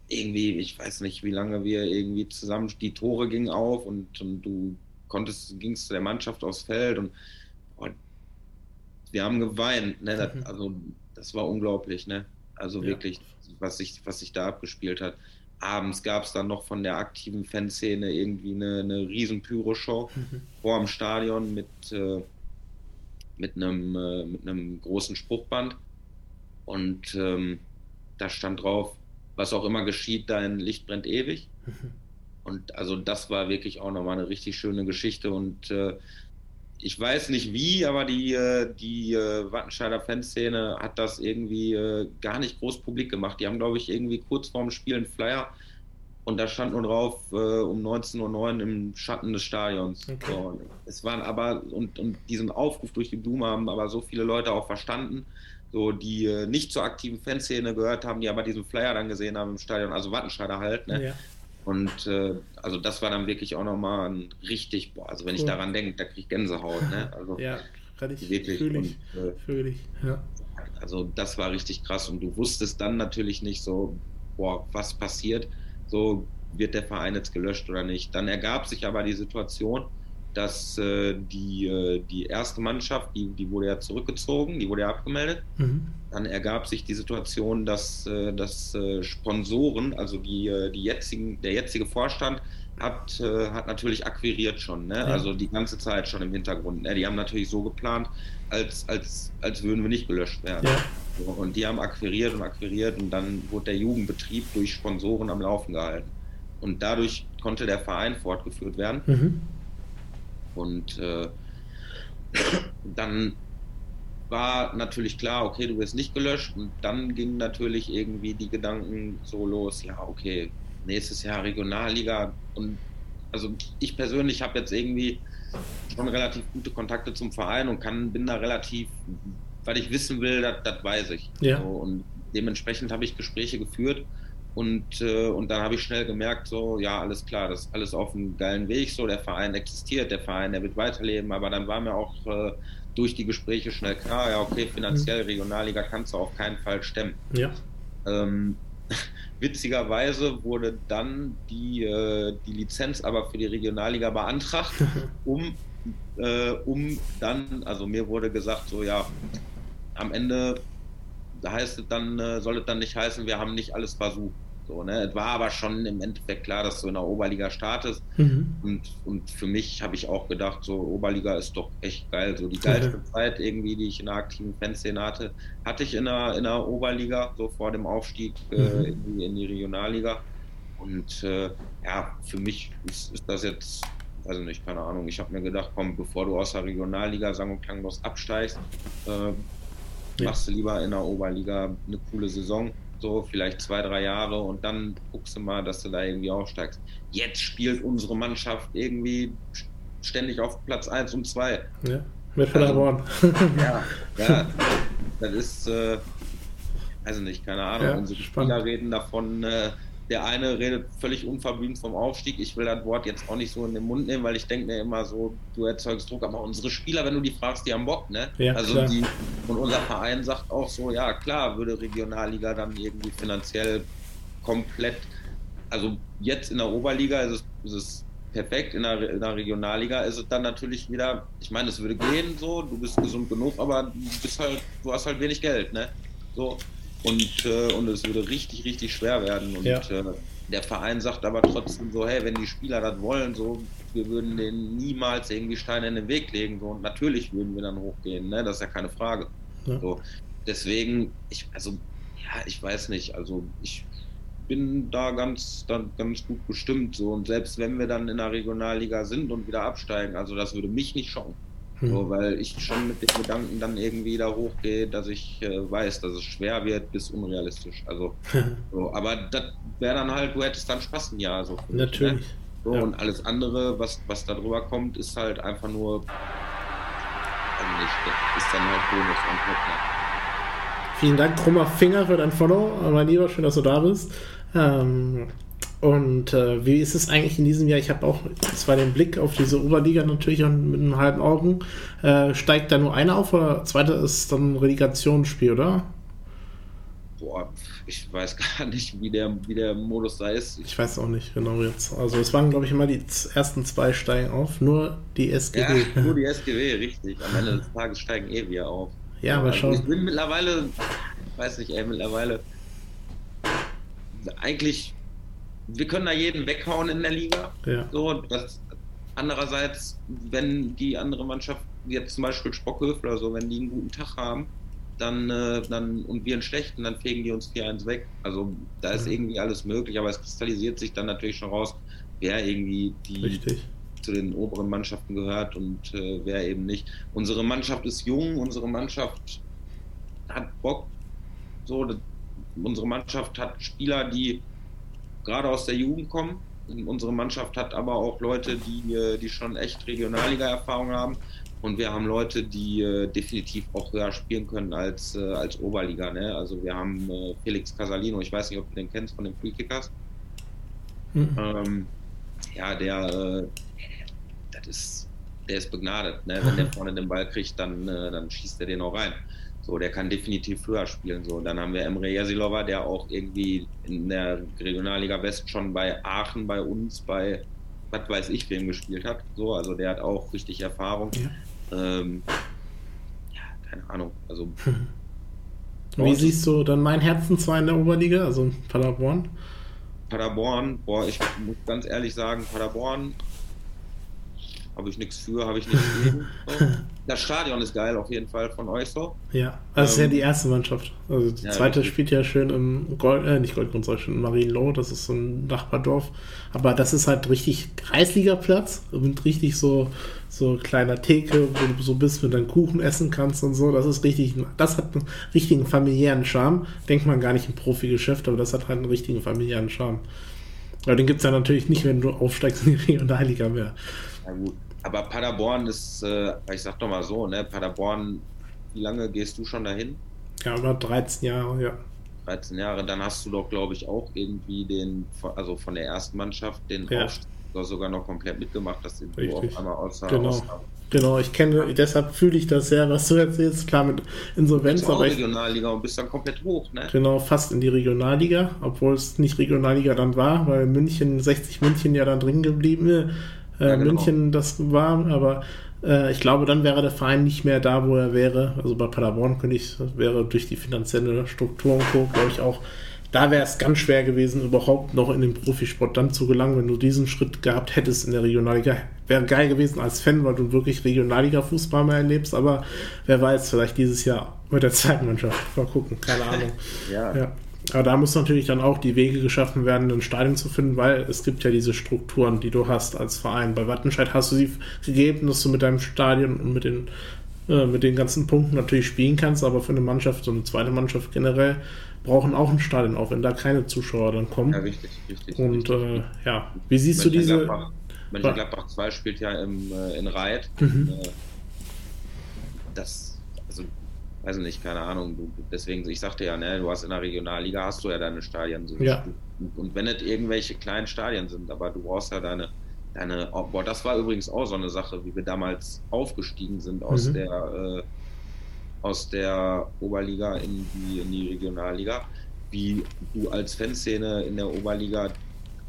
irgendwie, ich weiß nicht, wie lange wir irgendwie zusammen, die Tore gingen auf und, und du konntest, gingst zu der Mannschaft aufs Feld und wir haben geweint. Ne? Das, also das war unglaublich, ne? Also ja. wirklich, was sich, was sich da abgespielt hat abends gab es dann noch von der aktiven Fanszene irgendwie eine, eine riesen Pyro-Show mhm. vor dem Stadion mit, äh, mit, einem, äh, mit einem großen Spruchband. Und ähm, da stand drauf, was auch immer geschieht, dein Licht brennt ewig. Mhm. Und also das war wirklich auch nochmal eine richtig schöne Geschichte und äh, ich weiß nicht wie, aber die, äh, die äh, Wattenscheider Fanszene hat das irgendwie äh, gar nicht groß publik gemacht. Die haben, glaube ich, irgendwie kurz vorm Spiel einen Flyer und da stand nur drauf äh, um 19.09 Uhr im Schatten des Stadions. Okay. So, es waren aber, und, und diesen Aufruf durch die Blume haben aber so viele Leute auch verstanden, so die äh, nicht zur aktiven Fanszene gehört haben, die aber diesen Flyer dann gesehen haben im Stadion, also Wattenscheider halt, ne? Ja. Und äh, also das war dann wirklich auch nochmal ein richtig, boah, also wenn cool. ich daran denke, da kriege ich Gänsehaut. Ne? Also ja, kann ich wirklich. Fühle ich, und, äh, fühl ich, ja. Also das war richtig krass und du wusstest dann natürlich nicht so, boah, was passiert, so wird der Verein jetzt gelöscht oder nicht. Dann ergab sich aber die Situation, dass äh, die, äh, die erste Mannschaft, die, die wurde ja zurückgezogen, die wurde ja abgemeldet. Mhm. Dann ergab sich die Situation, dass, äh, dass äh, Sponsoren, also die, äh, die jetzigen, der jetzige Vorstand, hat, äh, hat natürlich akquiriert schon, ne? Ja. also die ganze Zeit schon im Hintergrund. Ne? Die haben natürlich so geplant, als, als, als würden wir nicht gelöscht werden. Ja. So, und die haben akquiriert und akquiriert und dann wurde der Jugendbetrieb durch Sponsoren am Laufen gehalten. Und dadurch konnte der Verein fortgeführt werden. Mhm. Und äh, dann war natürlich klar, okay, du wirst nicht gelöscht. Und dann gingen natürlich irgendwie die Gedanken so los, ja, okay, nächstes Jahr Regionalliga. Und also ich persönlich habe jetzt irgendwie schon relativ gute Kontakte zum Verein und kann, bin da relativ, weil ich wissen will, das weiß ich. Ja. So, und dementsprechend habe ich Gespräche geführt und, äh, und dann habe ich schnell gemerkt, so, ja, alles klar, das ist alles auf einem geilen Weg, so, der Verein existiert, der Verein, der wird weiterleben, aber dann war mir auch äh, durch die Gespräche schnell klar, ja, okay, finanziell Regionalliga kannst du auf keinen Fall stemmen. Ja. Ähm, witzigerweise wurde dann die, äh, die Lizenz aber für die Regionalliga beantragt, um, äh, um dann, also mir wurde gesagt, so, ja, am Ende heißt es dann, äh, soll es dann nicht heißen, wir haben nicht alles versucht. So, ne? Es war aber schon im Endeffekt klar, dass du in der Oberliga startest. Mhm. Und, und für mich habe ich auch gedacht, so Oberliga ist doch echt geil. So die geilste mhm. Zeit irgendwie, die ich in der aktiven Fanszene hatte, hatte ich in der, in der Oberliga, so vor dem Aufstieg äh, mhm. in, die, in, die, Regionalliga. Und äh, ja, für mich ist, ist das jetzt also nicht, keine Ahnung. Ich habe mir gedacht, komm, bevor du aus der Regionalliga sang- und klanglos absteigst, äh, machst du lieber in der Oberliga eine coole Saison, so vielleicht zwei, drei Jahre und dann guckst du mal, dass du da irgendwie aufsteigst. Jetzt spielt unsere Mannschaft irgendwie ständig auf Platz 1 und 2. Ja, mit Paderborn. Also, ja, ja, das ist, äh, also nicht, keine Ahnung, ja, unsere spannend. Spieler reden davon, äh, der eine redet völlig unverblümt vom Aufstieg. Ich will das Wort jetzt auch nicht so in den Mund nehmen, weil ich denke mir immer so, du erzeugst Druck. Aber unsere Spieler, wenn du die fragst, die haben Bock, ne? Ja, also die, und unser Verein sagt auch so, ja klar, würde Regionalliga dann irgendwie finanziell komplett, also jetzt in der Oberliga ist es, ist es perfekt. In der, in der, Regionalliga ist es dann natürlich wieder, ich meine, es würde gehen so, du bist gesund genug, aber du bist halt, du hast halt wenig Geld, ne? So. Und, äh, und es würde richtig, richtig schwer werden. Und ja. äh, der Verein sagt aber trotzdem so, hey, wenn die Spieler das wollen, so, wir würden denen niemals irgendwie Steine in den Weg legen. So, und natürlich würden wir dann hochgehen, ne? Das ist ja keine Frage. Ja. So. Deswegen, ich, also, ja, ich weiß nicht, also ich bin da ganz, dann ganz gut bestimmt. So. Und selbst wenn wir dann in der Regionalliga sind und wieder absteigen, also das würde mich nicht schocken. Hm. So, weil ich schon mit den Gedanken dann irgendwie da hochgehe, dass ich äh, weiß, dass es schwer wird bis unrealistisch. Also, so, aber das wäre dann halt, du hättest dann Spaß ein Jahr. So Natürlich. Mich, ne? so, ja. Und alles andere, was, was da drüber kommt, ist halt einfach nur, nicht, ist dann halt Bonus und top. Ne? Vielen Dank, krummer Finger, für dein Follow. Mein Lieber, schön, dass du da bist. Ähm, und äh, wie ist es eigentlich in diesem Jahr? Ich habe auch zwar den Blick auf diese Oberliga natürlich mit einem halben Augen. Äh, steigt da nur einer auf oder zweite ist dann ein Relegationsspiel, oder? Boah, ich weiß gar nicht, wie der, wie der Modus da ist. Ich weiß auch nicht genau jetzt. Also es waren, glaube ich, immer die ersten zwei steigen auf, nur die SGW. Ja, nur die SGW, richtig. Am Ende des Tages steigen eh wir auf. Ja, aber also, schon. Ich bin mittlerweile, weiß nicht, ey, mittlerweile eigentlich, wir können da jeden weghauen in der Liga. Ja. So, das, andererseits, wenn die andere Mannschaft, jetzt zum Beispiel Spockhöfler oder so, wenn die einen guten Tag haben, dann, äh, dann und wir einen schlechten, dann fegen die uns 4-1 weg. Also da ist mhm. irgendwie alles möglich, aber es kristallisiert sich dann natürlich schon raus, wer irgendwie die Richtig. zu den oberen Mannschaften gehört und äh, wer eben nicht. Unsere Mannschaft ist jung, unsere Mannschaft hat Bock. So, unsere Mannschaft hat Spieler, die gerade aus der Jugend kommen. Unsere Mannschaft hat aber auch Leute, die, äh, die schon echt Regionalliga-Erfahrung haben. Und wir haben Leute, die äh, definitiv auch höher spielen können als, äh, als Oberliga. Ne? Also wir haben äh, Felix Casalino, ich weiß nicht, ob du den kennst von den Free Kickers. Mhm. Ähm, ja, der, das ist, der ist begnadet. Ne? Wenn der vorne den Ball kriegt, dann, dann schießt er den auch rein. So, der kann definitiv höher spielen. So, dann haben wir Emre Jasilova, der auch irgendwie in der Regionalliga West schon bei Aachen, bei uns, bei was weiß ich wem gespielt hat. So, also der hat auch richtig Erfahrung. Ja, ähm, ja keine Ahnung. Also Wie siehst du dann mein Herzen zwar in der Oberliga, also Paderborn? Paderborn, boah, ich muss ganz ehrlich sagen, Paderborn habe ich nichts für, habe ich nichts gegen. So. Das Stadion ist geil auf jeden Fall von euch so. Ja, das ähm, ist ja ähm, die erste Mannschaft. Also die ja, zweite richtig. spielt ja schön im Gold, äh, nicht Goldgrund, schön in Marienloh, das ist so ein Nachbardorf. Aber das ist halt richtig Kreisligaplatz und richtig so, so kleiner Theke, wo du so bist, mit deinem Kuchen essen kannst und so. Das ist richtig, das hat einen richtigen familiären Charme. Denkt man gar nicht im Profigeschäft, aber das hat halt einen richtigen familiären Charme. Aber den gibt es ja natürlich nicht, wenn du aufsteigst in die Regionalliga mehr. Ja gut, aber Paderborn ist, äh, ich sag doch mal so, ne, Paderborn, wie lange gehst du schon dahin? Ja, über 13 Jahre, ja. 13 Jahre, dann hast du doch, glaube ich, auch irgendwie den, also von der ersten Mannschaft, den ja. Aufstieg sogar noch komplett mitgemacht, dass du auf einmal außer, genau. Genau, ich kenne, deshalb fühle ich das sehr, was du erzählst, klar mit Insolvenz. aber ich, Regionalliga und bist dann komplett hoch, ne? Genau, fast in die Regionalliga, obwohl es nicht Regionalliga dann war, weil München, 60 München ja dann drin geblieben ist äh, ja, genau. München das war, aber äh, ich glaube, dann wäre der Verein nicht mehr da, wo er wäre. Also bei Paderborn könnte ich, wäre durch die finanzielle Struktur und Co., glaube ich, auch, da wäre es ganz schwer gewesen, überhaupt noch in den Profisport dann zu gelangen, wenn du diesen Schritt gehabt hättest in der Regionalliga. Wäre geil gewesen als Fan, weil du wirklich Regionalliga-Fußball mehr erlebst, aber wer weiß, vielleicht dieses Jahr mit der zweiten Mannschaft. Mal gucken, keine Ahnung. ja. ja. Aber da muss natürlich dann auch die Wege geschaffen werden, ein Stadion zu finden, weil es gibt ja diese Strukturen, die du hast als Verein. Bei Wattenscheid hast du sie gegeben, dass du mit deinem Stadion und mit den, äh, mit den ganzen Punkten natürlich spielen kannst, aber für eine Mannschaft, so eine zweite Mannschaft generell, brauchen auch ein Stadion, auch wenn da keine Zuschauer dann kommen. Ja, richtig, richtig. Und richtig. Äh, ja, wie siehst du diese. Mönchengladbach 2 spielt ja im, äh, in Reit. Mhm. Äh, das weiß nicht, keine Ahnung. Du, deswegen, ich sagte ja, ne, du hast in der Regionalliga hast du ja deine Stadien. So ja. Und, und wenn es irgendwelche kleinen Stadien sind, aber du brauchst ja deine, deine, oh, boah, das war übrigens auch so eine Sache, wie wir damals aufgestiegen sind aus mhm. der, äh, aus der Oberliga in die, in die Regionalliga, wie du als Fanszene in der Oberliga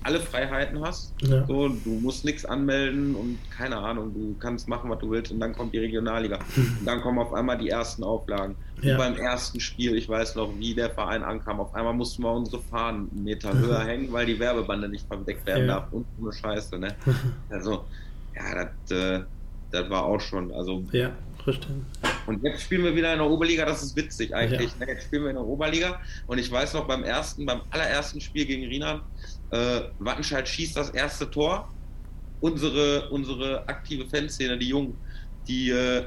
alle Freiheiten hast. Ja. So, du musst nichts anmelden und keine Ahnung, du kannst machen, was du willst und dann kommt die Regionalliga. und dann kommen auf einmal die ersten Auflagen. Ja. beim ersten Spiel, ich weiß noch, wie der Verein ankam, auf einmal mussten wir unsere Fahnen einen Meter höher hängen, weil die Werbebande nicht verdeckt werden ja. darf und so eine Scheiße. Ne? Also, ja, das, äh, das war auch schon, also ja. Richtig. Und jetzt spielen wir wieder in der Oberliga, das ist witzig eigentlich. Ja. Ne? Jetzt spielen wir in der Oberliga und ich weiß noch beim ersten, beim allerersten Spiel gegen Rienan, äh, Wattenscheid schießt das erste Tor. Unsere, unsere aktive Fanszene, die Jungen, die äh,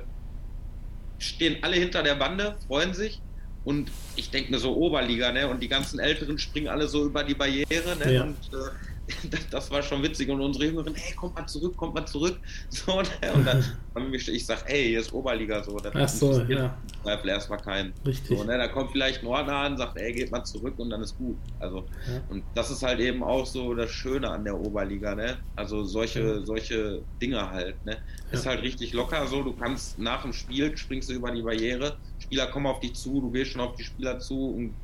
stehen alle hinter der Bande, freuen sich. Und ich denke mir so Oberliga, ne? Und die ganzen Älteren springen alle so über die Barriere, ne? Ja. Und äh, das war schon witzig. Und unsere Jüngeren, ey, kommt mal zurück, kommt mal zurück. So, ne? Und dann haben wir, ich sag, ey, hier ist Oberliga so. Das Ach so, ja. Zweifel erstmal keinen. Richtig. So, ne? Da kommt vielleicht Nordner an, sagt, ey, geht mal zurück und dann ist gut. Also, ja. und das ist halt eben auch so das Schöne an der Oberliga, ne? Also solche, ja. solche Dinge halt, ne? Ist halt richtig locker so, du kannst nach dem Spiel springst du über die Barriere, Spieler kommen auf dich zu, du gehst schon auf die Spieler zu und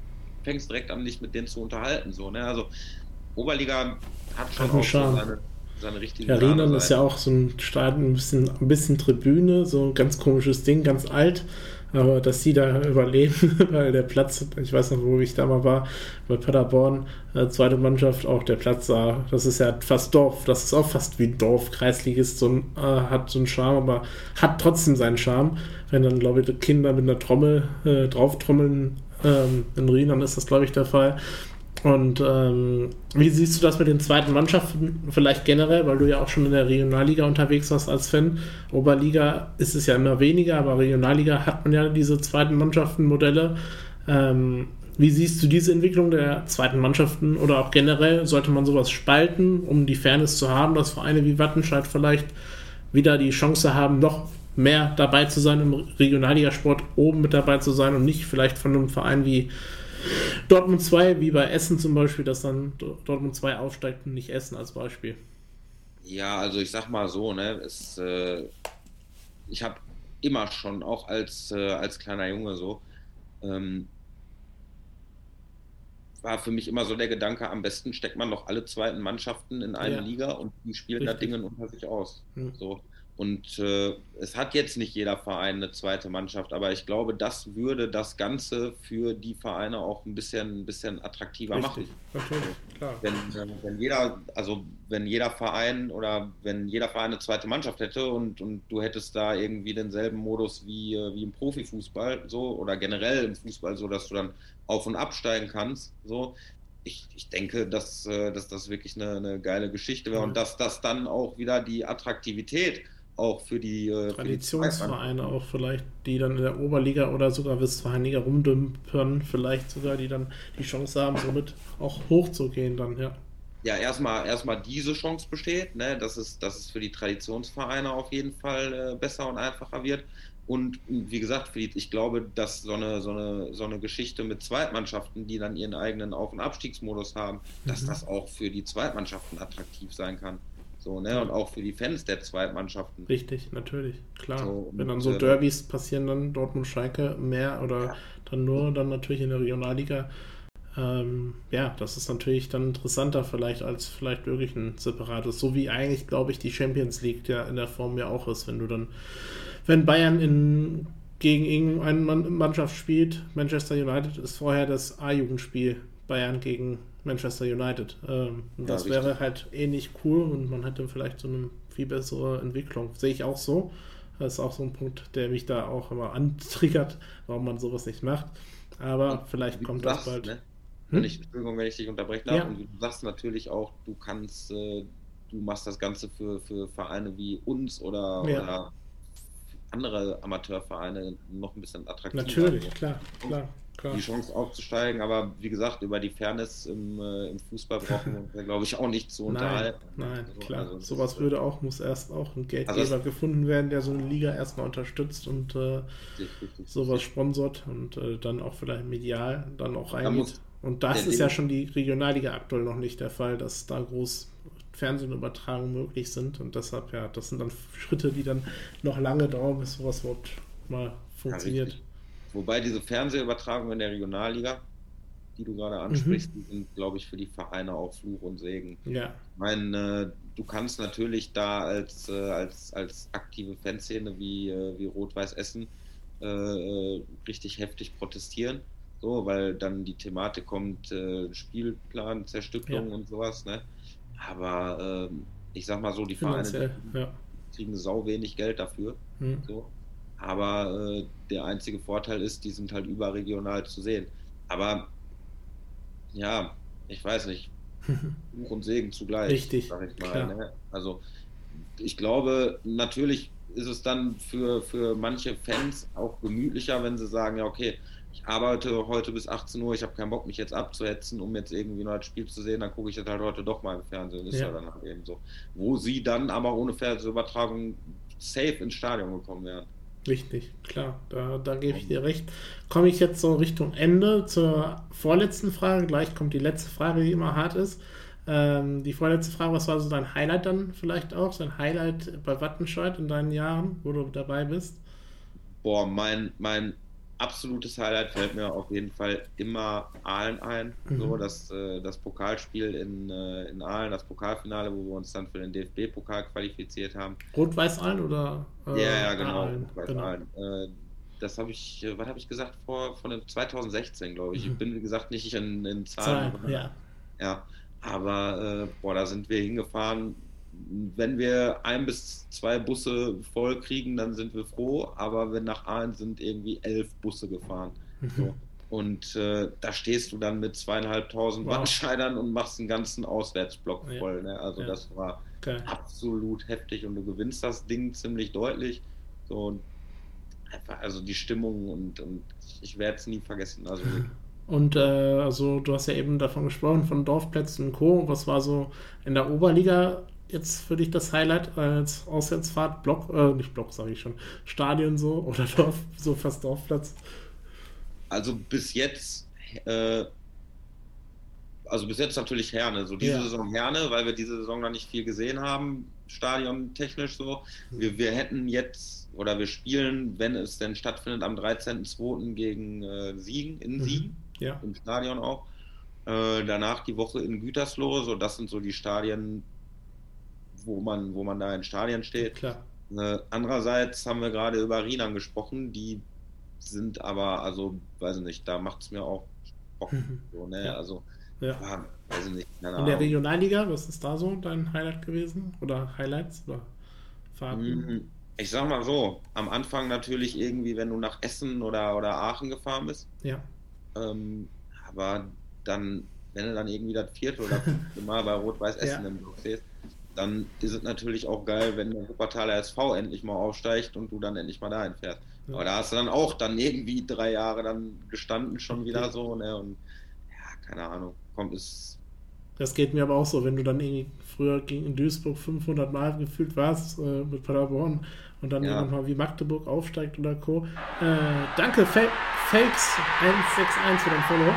fängst direkt an, dich mit denen zu unterhalten. So, ne? Also Oberliga hat schon auch so seine, seine richtige Ja, ist ja auch so ein Stadion, ein bisschen, ein bisschen Tribüne, so ein ganz komisches Ding, ganz alt. Aber dass sie da überleben, weil der Platz, ich weiß noch, wo ich da mal war, bei Paderborn, äh, zweite Mannschaft, auch der Platz da, das ist ja fast Dorf, das ist auch fast wie Dorf, Kreisligist, so ein, äh, hat so einen Charme, aber hat trotzdem seinen Charme. Wenn dann, glaube ich, Kinder mit einer Trommel äh, drauftrommeln, ähm, in Rienan ist das, glaube ich, der Fall. Und ähm, wie siehst du das mit den zweiten Mannschaften vielleicht generell, weil du ja auch schon in der Regionalliga unterwegs warst als Fan? Oberliga ist es ja immer weniger, aber Regionalliga hat man ja diese zweiten Mannschaftenmodelle. Ähm, wie siehst du diese Entwicklung der zweiten Mannschaften oder auch generell? Sollte man sowas spalten, um die Fairness zu haben, dass Vereine wie Wattenscheid vielleicht wieder die Chance haben, noch mehr dabei zu sein im Regionalligasport, oben mit dabei zu sein und nicht vielleicht von einem Verein wie Dortmund 2, wie bei Essen zum Beispiel, dass dann Dortmund 2 aufsteigt und nicht Essen als Beispiel. Ja, also ich sag mal so, ne, es, äh, ich habe immer schon, auch als, äh, als kleiner Junge so, ähm, war für mich immer so der Gedanke, am besten steckt man doch alle zweiten Mannschaften in eine ja. Liga und die spielen Richtig. da Dinge unter sich aus. Hm. So. Und äh, es hat jetzt nicht jeder Verein eine zweite Mannschaft, aber ich glaube, das würde das Ganze für die Vereine auch ein bisschen, ein bisschen attraktiver Richtig, machen. Natürlich, klar. Wenn, wenn jeder, also wenn jeder Verein oder wenn jeder Verein eine zweite Mannschaft hätte und, und du hättest da irgendwie denselben Modus wie, äh, wie im Profifußball, so oder generell im Fußball, so dass du dann auf und absteigen kannst, so, ich, ich denke, dass, äh, dass das wirklich eine, eine geile Geschichte wäre mhm. und dass das dann auch wieder die Attraktivität auch für die äh, Traditionsvereine auch vielleicht, die dann in der Oberliga oder sogar Westfalenliga rumdümpern, vielleicht sogar, die dann die Chance haben, somit auch hochzugehen dann, ja. Ja, erstmal erstmal diese Chance besteht, ne, dass es, dass es für die Traditionsvereine auf jeden Fall äh, besser und einfacher wird. Und wie gesagt, ich glaube, dass so eine, so, eine, so eine Geschichte mit Zweitmannschaften, die dann ihren eigenen Auf- und Abstiegsmodus haben, mhm. dass das auch für die Zweitmannschaften attraktiv sein kann. So, ne? Und auch für die Fans der Zweitmannschaften. Richtig, natürlich, klar. So, Wenn dann so äh, Derbys passieren, dann Dortmund Schalke mehr oder ja. dann nur dann natürlich in der Regionalliga. Ähm, ja, das ist natürlich dann interessanter vielleicht als vielleicht wirklich ein separates. So wie eigentlich, glaube ich, die Champions League ja in der Form ja auch ist, wenn du dann, wenn Bayern in gegen irgendeine Mannschaft spielt, Manchester United ist vorher das A-Jugendspiel Bayern gegen Manchester United. Ähm, das ja, wäre halt ähnlich cool und man hätte vielleicht so eine viel bessere Entwicklung. Sehe ich auch so. Das ist auch so ein Punkt, der mich da auch immer antriggert, warum man sowas nicht macht. Aber und vielleicht kommt das bald. Ne? Hm? Ich, Entschuldigung, wenn ich dich unterbrechen darf. Ja. Und du sagst natürlich auch, du kannst, äh, du machst das Ganze für, für Vereine wie uns oder, ja. oder andere Amateurvereine noch ein bisschen attraktiver. Natürlich, klar, klar. Klar. die Chance aufzusteigen. Aber wie gesagt, über die Fairness im, äh, im Fußball brauchen wir, glaube ich, auch nicht zu unterhalten. Nein, nein also, klar. Also, Sowas ist, würde auch, muss erst auch ein Geldgeber also gefunden werden, der so eine Liga erstmal unterstützt und äh, sowas sponsort und äh, dann auch vielleicht medial dann auch eingeht. Und das ist ja schon die Regionalliga aktuell noch nicht der Fall, dass da groß Fernsehübertragungen möglich sind und deshalb, ja, das sind dann Schritte, die dann noch lange dauern, bis sowas überhaupt mal funktioniert. Ja, Wobei diese Fernsehübertragung in der Regionalliga, die du gerade ansprichst, mhm. die sind, glaube ich, für die Vereine auch Fluch und Segen. Ja. Ich meine, äh, du kannst natürlich da als, äh, als, als aktive Fanszene wie, äh, wie Rot-Weiß Essen äh, äh, richtig heftig protestieren. So, weil dann die Thematik kommt, äh, Spielplan, Zerstückelung ja. und sowas, ne? Aber ähm, ich sag mal so, die Vereine ja. kriegen sau wenig Geld dafür. Mhm. So. Aber äh, der einzige Vorteil ist, die sind halt überregional zu sehen. Aber ja, ich weiß nicht. Buch und Segen zugleich. Richtig. Sag ich mal, ne? Also ich glaube, natürlich ist es dann für, für manche Fans auch gemütlicher, wenn sie sagen, ja, okay, ich arbeite heute bis 18 Uhr, ich habe keinen Bock, mich jetzt abzuhetzen, um jetzt irgendwie noch ein Spiel zu sehen, dann gucke ich das halt heute doch mal im Fernsehen. Ist ja, ja dann halt eben so. Wo sie dann aber ohne Fernsehübertragung safe ins Stadion gekommen wären. Richtig, klar, da, da gebe ich dir recht. Komme ich jetzt so Richtung Ende zur vorletzten Frage. Gleich kommt die letzte Frage, die immer hart ist. Ähm, die vorletzte Frage, was war so dein Highlight dann vielleicht auch? Dein Highlight bei Wattenscheid in deinen Jahren, wo du dabei bist? Boah, mein, mein absolutes Highlight fällt mir auf jeden Fall immer Aalen ein. Mhm. So, das, äh, das Pokalspiel in, äh, in Aalen, das Pokalfinale, wo wir uns dann für den DFB-Pokal qualifiziert haben. Rot-Weiß-Aalen oder? Äh, ja, ja, genau. Rot-Weiß-Aalen. Genau. Äh, das habe ich, was habe ich gesagt, vor von 2016, glaube ich. Mhm. Ich bin, wie gesagt, nicht in, in Zahlen. Zahlen ja. ja. Aber, boah, da sind wir hingefahren wenn wir ein bis zwei Busse voll kriegen, dann sind wir froh, aber wenn nach Aalen sind irgendwie elf Busse gefahren. Mhm. So. Und äh, da stehst du dann mit zweieinhalbtausend wow. Wandscheidern und machst einen ganzen Auswärtsblock ja. voll. Ne? Also ja. das war okay. absolut heftig und du gewinnst das Ding ziemlich deutlich. So, einfach, also die Stimmung und, und ich werde es nie vergessen. Also Und äh, also du hast ja eben davon gesprochen, von Dorfplätzen und Co. Was war so in der Oberliga jetzt für dich das Highlight als Auswärtsfahrt? Block, äh, nicht Block, sage ich schon, Stadion so oder Dorf, so fast Dorfplatz? Also bis jetzt, äh, also bis jetzt natürlich Herne. So diese ja. Saison Herne, weil wir diese Saison noch nicht viel gesehen haben, stadiontechnisch so. Wir, wir hätten jetzt, oder wir spielen, wenn es denn stattfindet, am 13.02. gegen äh, Siegen, in mhm. Siegen, ja. im Stadion auch. Äh, danach die Woche in Gütersloh, so das sind so die Stadien, wo man, wo man da in Stadien steht. Klar. Äh, andererseits haben wir gerade über Rinan gesprochen, die sind aber, also, weiß ich nicht, da macht es mir auch Bock. Mhm. So, ne? ja. Also, ja. ja. weiß ich nicht. In der Regionalliga, was ist da so dein Highlight gewesen? Oder Highlights oder Fahrten? Mhm. Ich sag mal so, am Anfang natürlich irgendwie, wenn du nach Essen oder, oder Aachen gefahren bist. Ja. Ähm, aber dann, wenn du dann irgendwie das vierte oder fünfte Mal bei Rot-Weiß Essen ja. im Block stehst, dann ist es natürlich auch geil, wenn der Wuppertaler SV endlich mal aufsteigt und du dann endlich mal dahin fährst. Ja. Aber da hast du dann auch dann irgendwie drei Jahre dann gestanden schon wieder so, ne? Und ja, keine Ahnung, kommt es. Das geht mir aber auch so, wenn du dann irgendwie früher gegen Duisburg 500 Mal gefühlt warst äh, mit Paderborn und dann ja. irgendwann mal wie Magdeburg aufsteigt oder Co. Äh, danke, Fakes 161 für dein Follow,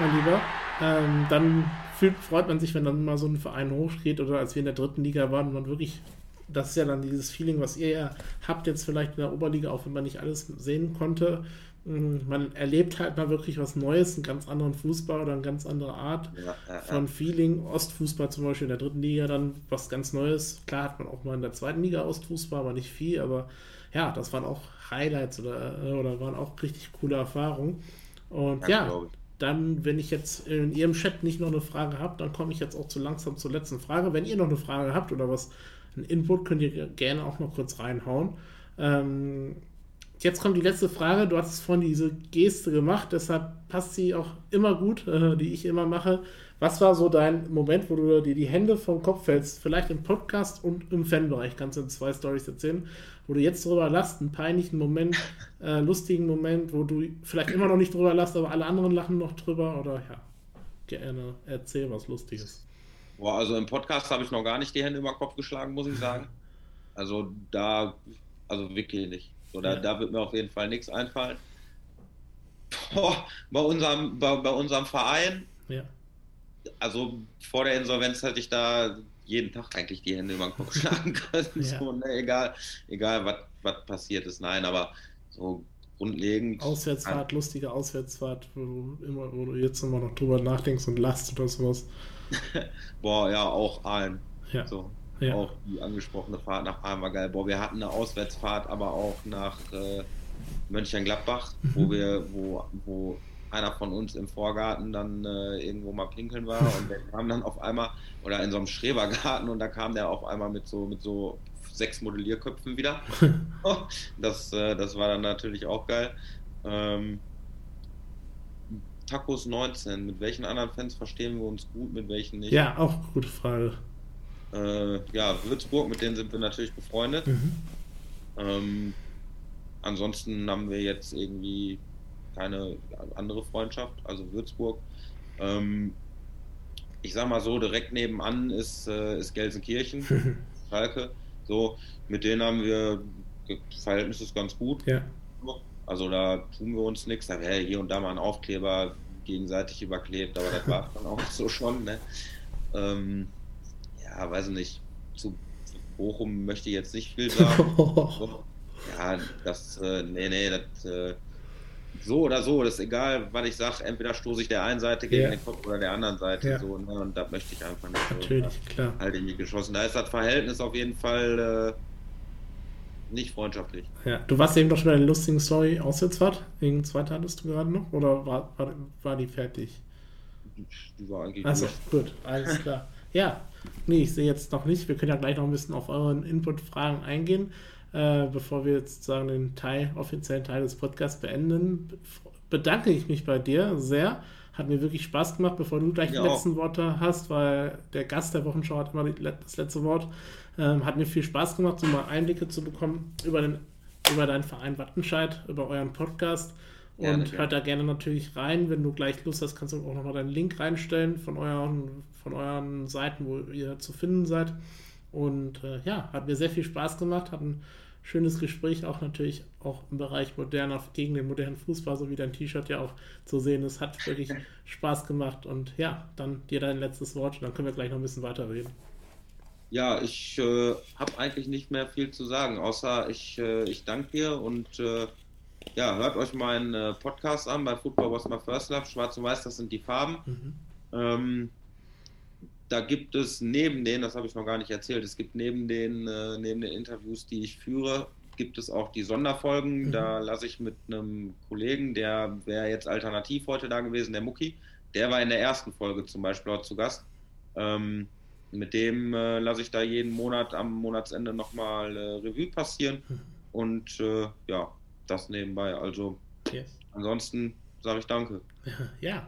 mein Lieber. Ähm, dann fühlt, freut man sich, wenn dann mal so ein Verein hochgeht oder als wir in der dritten Liga waren und man wirklich, das ist ja dann dieses Feeling, was ihr ja habt jetzt vielleicht in der Oberliga, auch wenn man nicht alles sehen konnte. Mm, man erlebt halt mal wirklich was Neues, einen ganz anderen Fußball oder eine ganz andere Art ja, ja, von Feeling. Ostfußball zum Beispiel in der dritten Liga dann was ganz Neues. Klar hat man auch mal in der zweiten Liga Ostfußball, aber nicht viel. Aber ja, das waren auch Highlights oder, oder waren auch richtig coole Erfahrungen. Und ja, ja dann, wenn ich jetzt in Ihrem Chat nicht noch eine Frage habe, dann komme ich jetzt auch zu langsam zur letzten Frage. Wenn ihr noch eine Frage habt oder was, ein Input, könnt ihr gerne auch noch kurz reinhauen. Ähm, jetzt kommt die letzte Frage. Du hast vorhin diese Geste gemacht, deshalb passt sie auch immer gut, äh, die ich immer mache. Was war so dein Moment, wo du dir die Hände vom Kopf fällst? Vielleicht im Podcast und im Fanbereich kannst du zwei Stories erzählen, wo du jetzt drüber lachst, einen peinlichen Moment, äh, lustigen Moment, wo du vielleicht immer noch nicht drüber lachst, aber alle anderen lachen noch drüber oder ja, gerne erzähl was Lustiges. Boah, also im Podcast habe ich noch gar nicht die Hände über den Kopf geschlagen, muss ich sagen. Also da, also wirklich nicht. So, da, ja. da wird mir auf jeden Fall nichts einfallen. Boah, bei unserem, bei, bei unserem Verein, ja also vor der Insolvenz hätte ich da jeden Tag eigentlich die Hände über den Kopf schlagen können. Ja. So, ne, egal, egal was passiert ist. Nein, aber so grundlegend. Auswärtsfahrt, lustige Auswärtsfahrt, wo du, immer, wo du jetzt immer noch drüber nachdenkst und lachst oder sowas. Boah, ja, auch Aalen. Ja. So. Ja. Auch die angesprochene Fahrt nach Aalen war geil. Boah, wir hatten eine Auswärtsfahrt, aber auch nach äh, Mönchengladbach, Mhm. wo wir, wo, wo einer von uns im Vorgarten dann äh, irgendwo mal pinkeln war und der kam dann auf einmal, oder in so einem Schrebergarten und da kam der auf einmal mit so, mit so sechs Modellierköpfen wieder. das, äh, das war dann natürlich auch geil. Ähm, Tacos 19, mit welchen anderen Fans verstehen wir uns gut, mit welchen nicht? Ja, auch gute Frage. Äh, ja, Würzburg, mit denen sind wir natürlich befreundet. Mhm. Ähm, ansonsten haben wir jetzt irgendwie keine andere Freundschaft, also Würzburg. Ähm, ich sag mal so, direkt nebenan ist, äh, ist Gelsenkirchen, Schalke. So, mit denen haben wir, das Verhältnis ist ganz gut. Ja. Also da tun wir uns nichts. Da wäre hier und da mal ein Aufkleber gegenseitig überklebt, aber das war dann auch so schon. Ne? Ähm, ja, weiß ich nicht. Zu Bochum möchte ich jetzt nicht viel sagen. Ja, das, äh, nee, nee, das, äh, so oder so, das ist egal, was ich sage. Entweder stoße ich der einen Seite gegen Ja. den Kopf oder der anderen Seite. Ja. So, ne? Und das möchte ich einfach nicht. So, Natürlich, klar. Halt in die geschossen. Da ist das Verhältnis auf jeden Fall äh, nicht freundschaftlich. Ja, du warst eben doch schon bei der lustigen Story Auswärtsfahrt. Irgendein zweiter hattest du gerade noch? Oder war, war, war die fertig? Die war eigentlich Achso, gut, alles klar. Ja, nee, ich sehe jetzt noch nicht. Wir können ja gleich noch ein bisschen auf euren Input-Fragen eingehen, äh, bevor wir jetzt sagen den Teil, offiziellen Teil des Podcasts beenden. Bedanke ich mich bei dir sehr. Hat mir wirklich Spaß gemacht, bevor du gleich Ja, die letzten Worte hast, weil der Gast der Wochenschau hat immer das letzte Wort. Ähm, hat mir viel Spaß gemacht, so mal Einblicke zu bekommen über, den, über deinen Verein Wattenscheid, über euren Podcast. Gerne, Und gerne. hört da gerne natürlich rein. Wenn du gleich Lust hast, kannst du auch nochmal deinen Link reinstellen von euren, von euren Seiten, wo ihr zu finden seid. Und äh, ja, hat mir sehr viel Spaß gemacht, hat ein schönes Gespräch, auch natürlich auch im Bereich moderner, gegen den modernen Fußball, so wie dein T-Shirt ja auch zu sehen ist. Hat wirklich Spaß gemacht. Und ja, dann dir dein letztes Wort, dann können wir gleich noch ein bisschen weiterreden. Ja, ich äh, habe eigentlich nicht mehr viel zu sagen, außer ich, äh, ich danke dir und äh, ja, hört euch meinen äh, Podcast an bei Football Was My First Love. Schwarz und Weiß, das sind die Farben. Mhm. Ähm, da gibt es neben den, das habe ich noch gar nicht erzählt, es gibt neben den, äh, neben den Interviews, die ich führe, gibt es auch die Sonderfolgen. Mhm. Da lasse ich mit einem Kollegen, der wäre jetzt alternativ heute da gewesen, der Mucki, der war in der ersten Folge zum Beispiel auch zu Gast. Ähm, mit dem äh, lasse ich da jeden Monat am Monatsende nochmal äh, Revue passieren. Mhm. Und äh, ja, das nebenbei. Also Yes. ansonsten sage ich danke. Ja,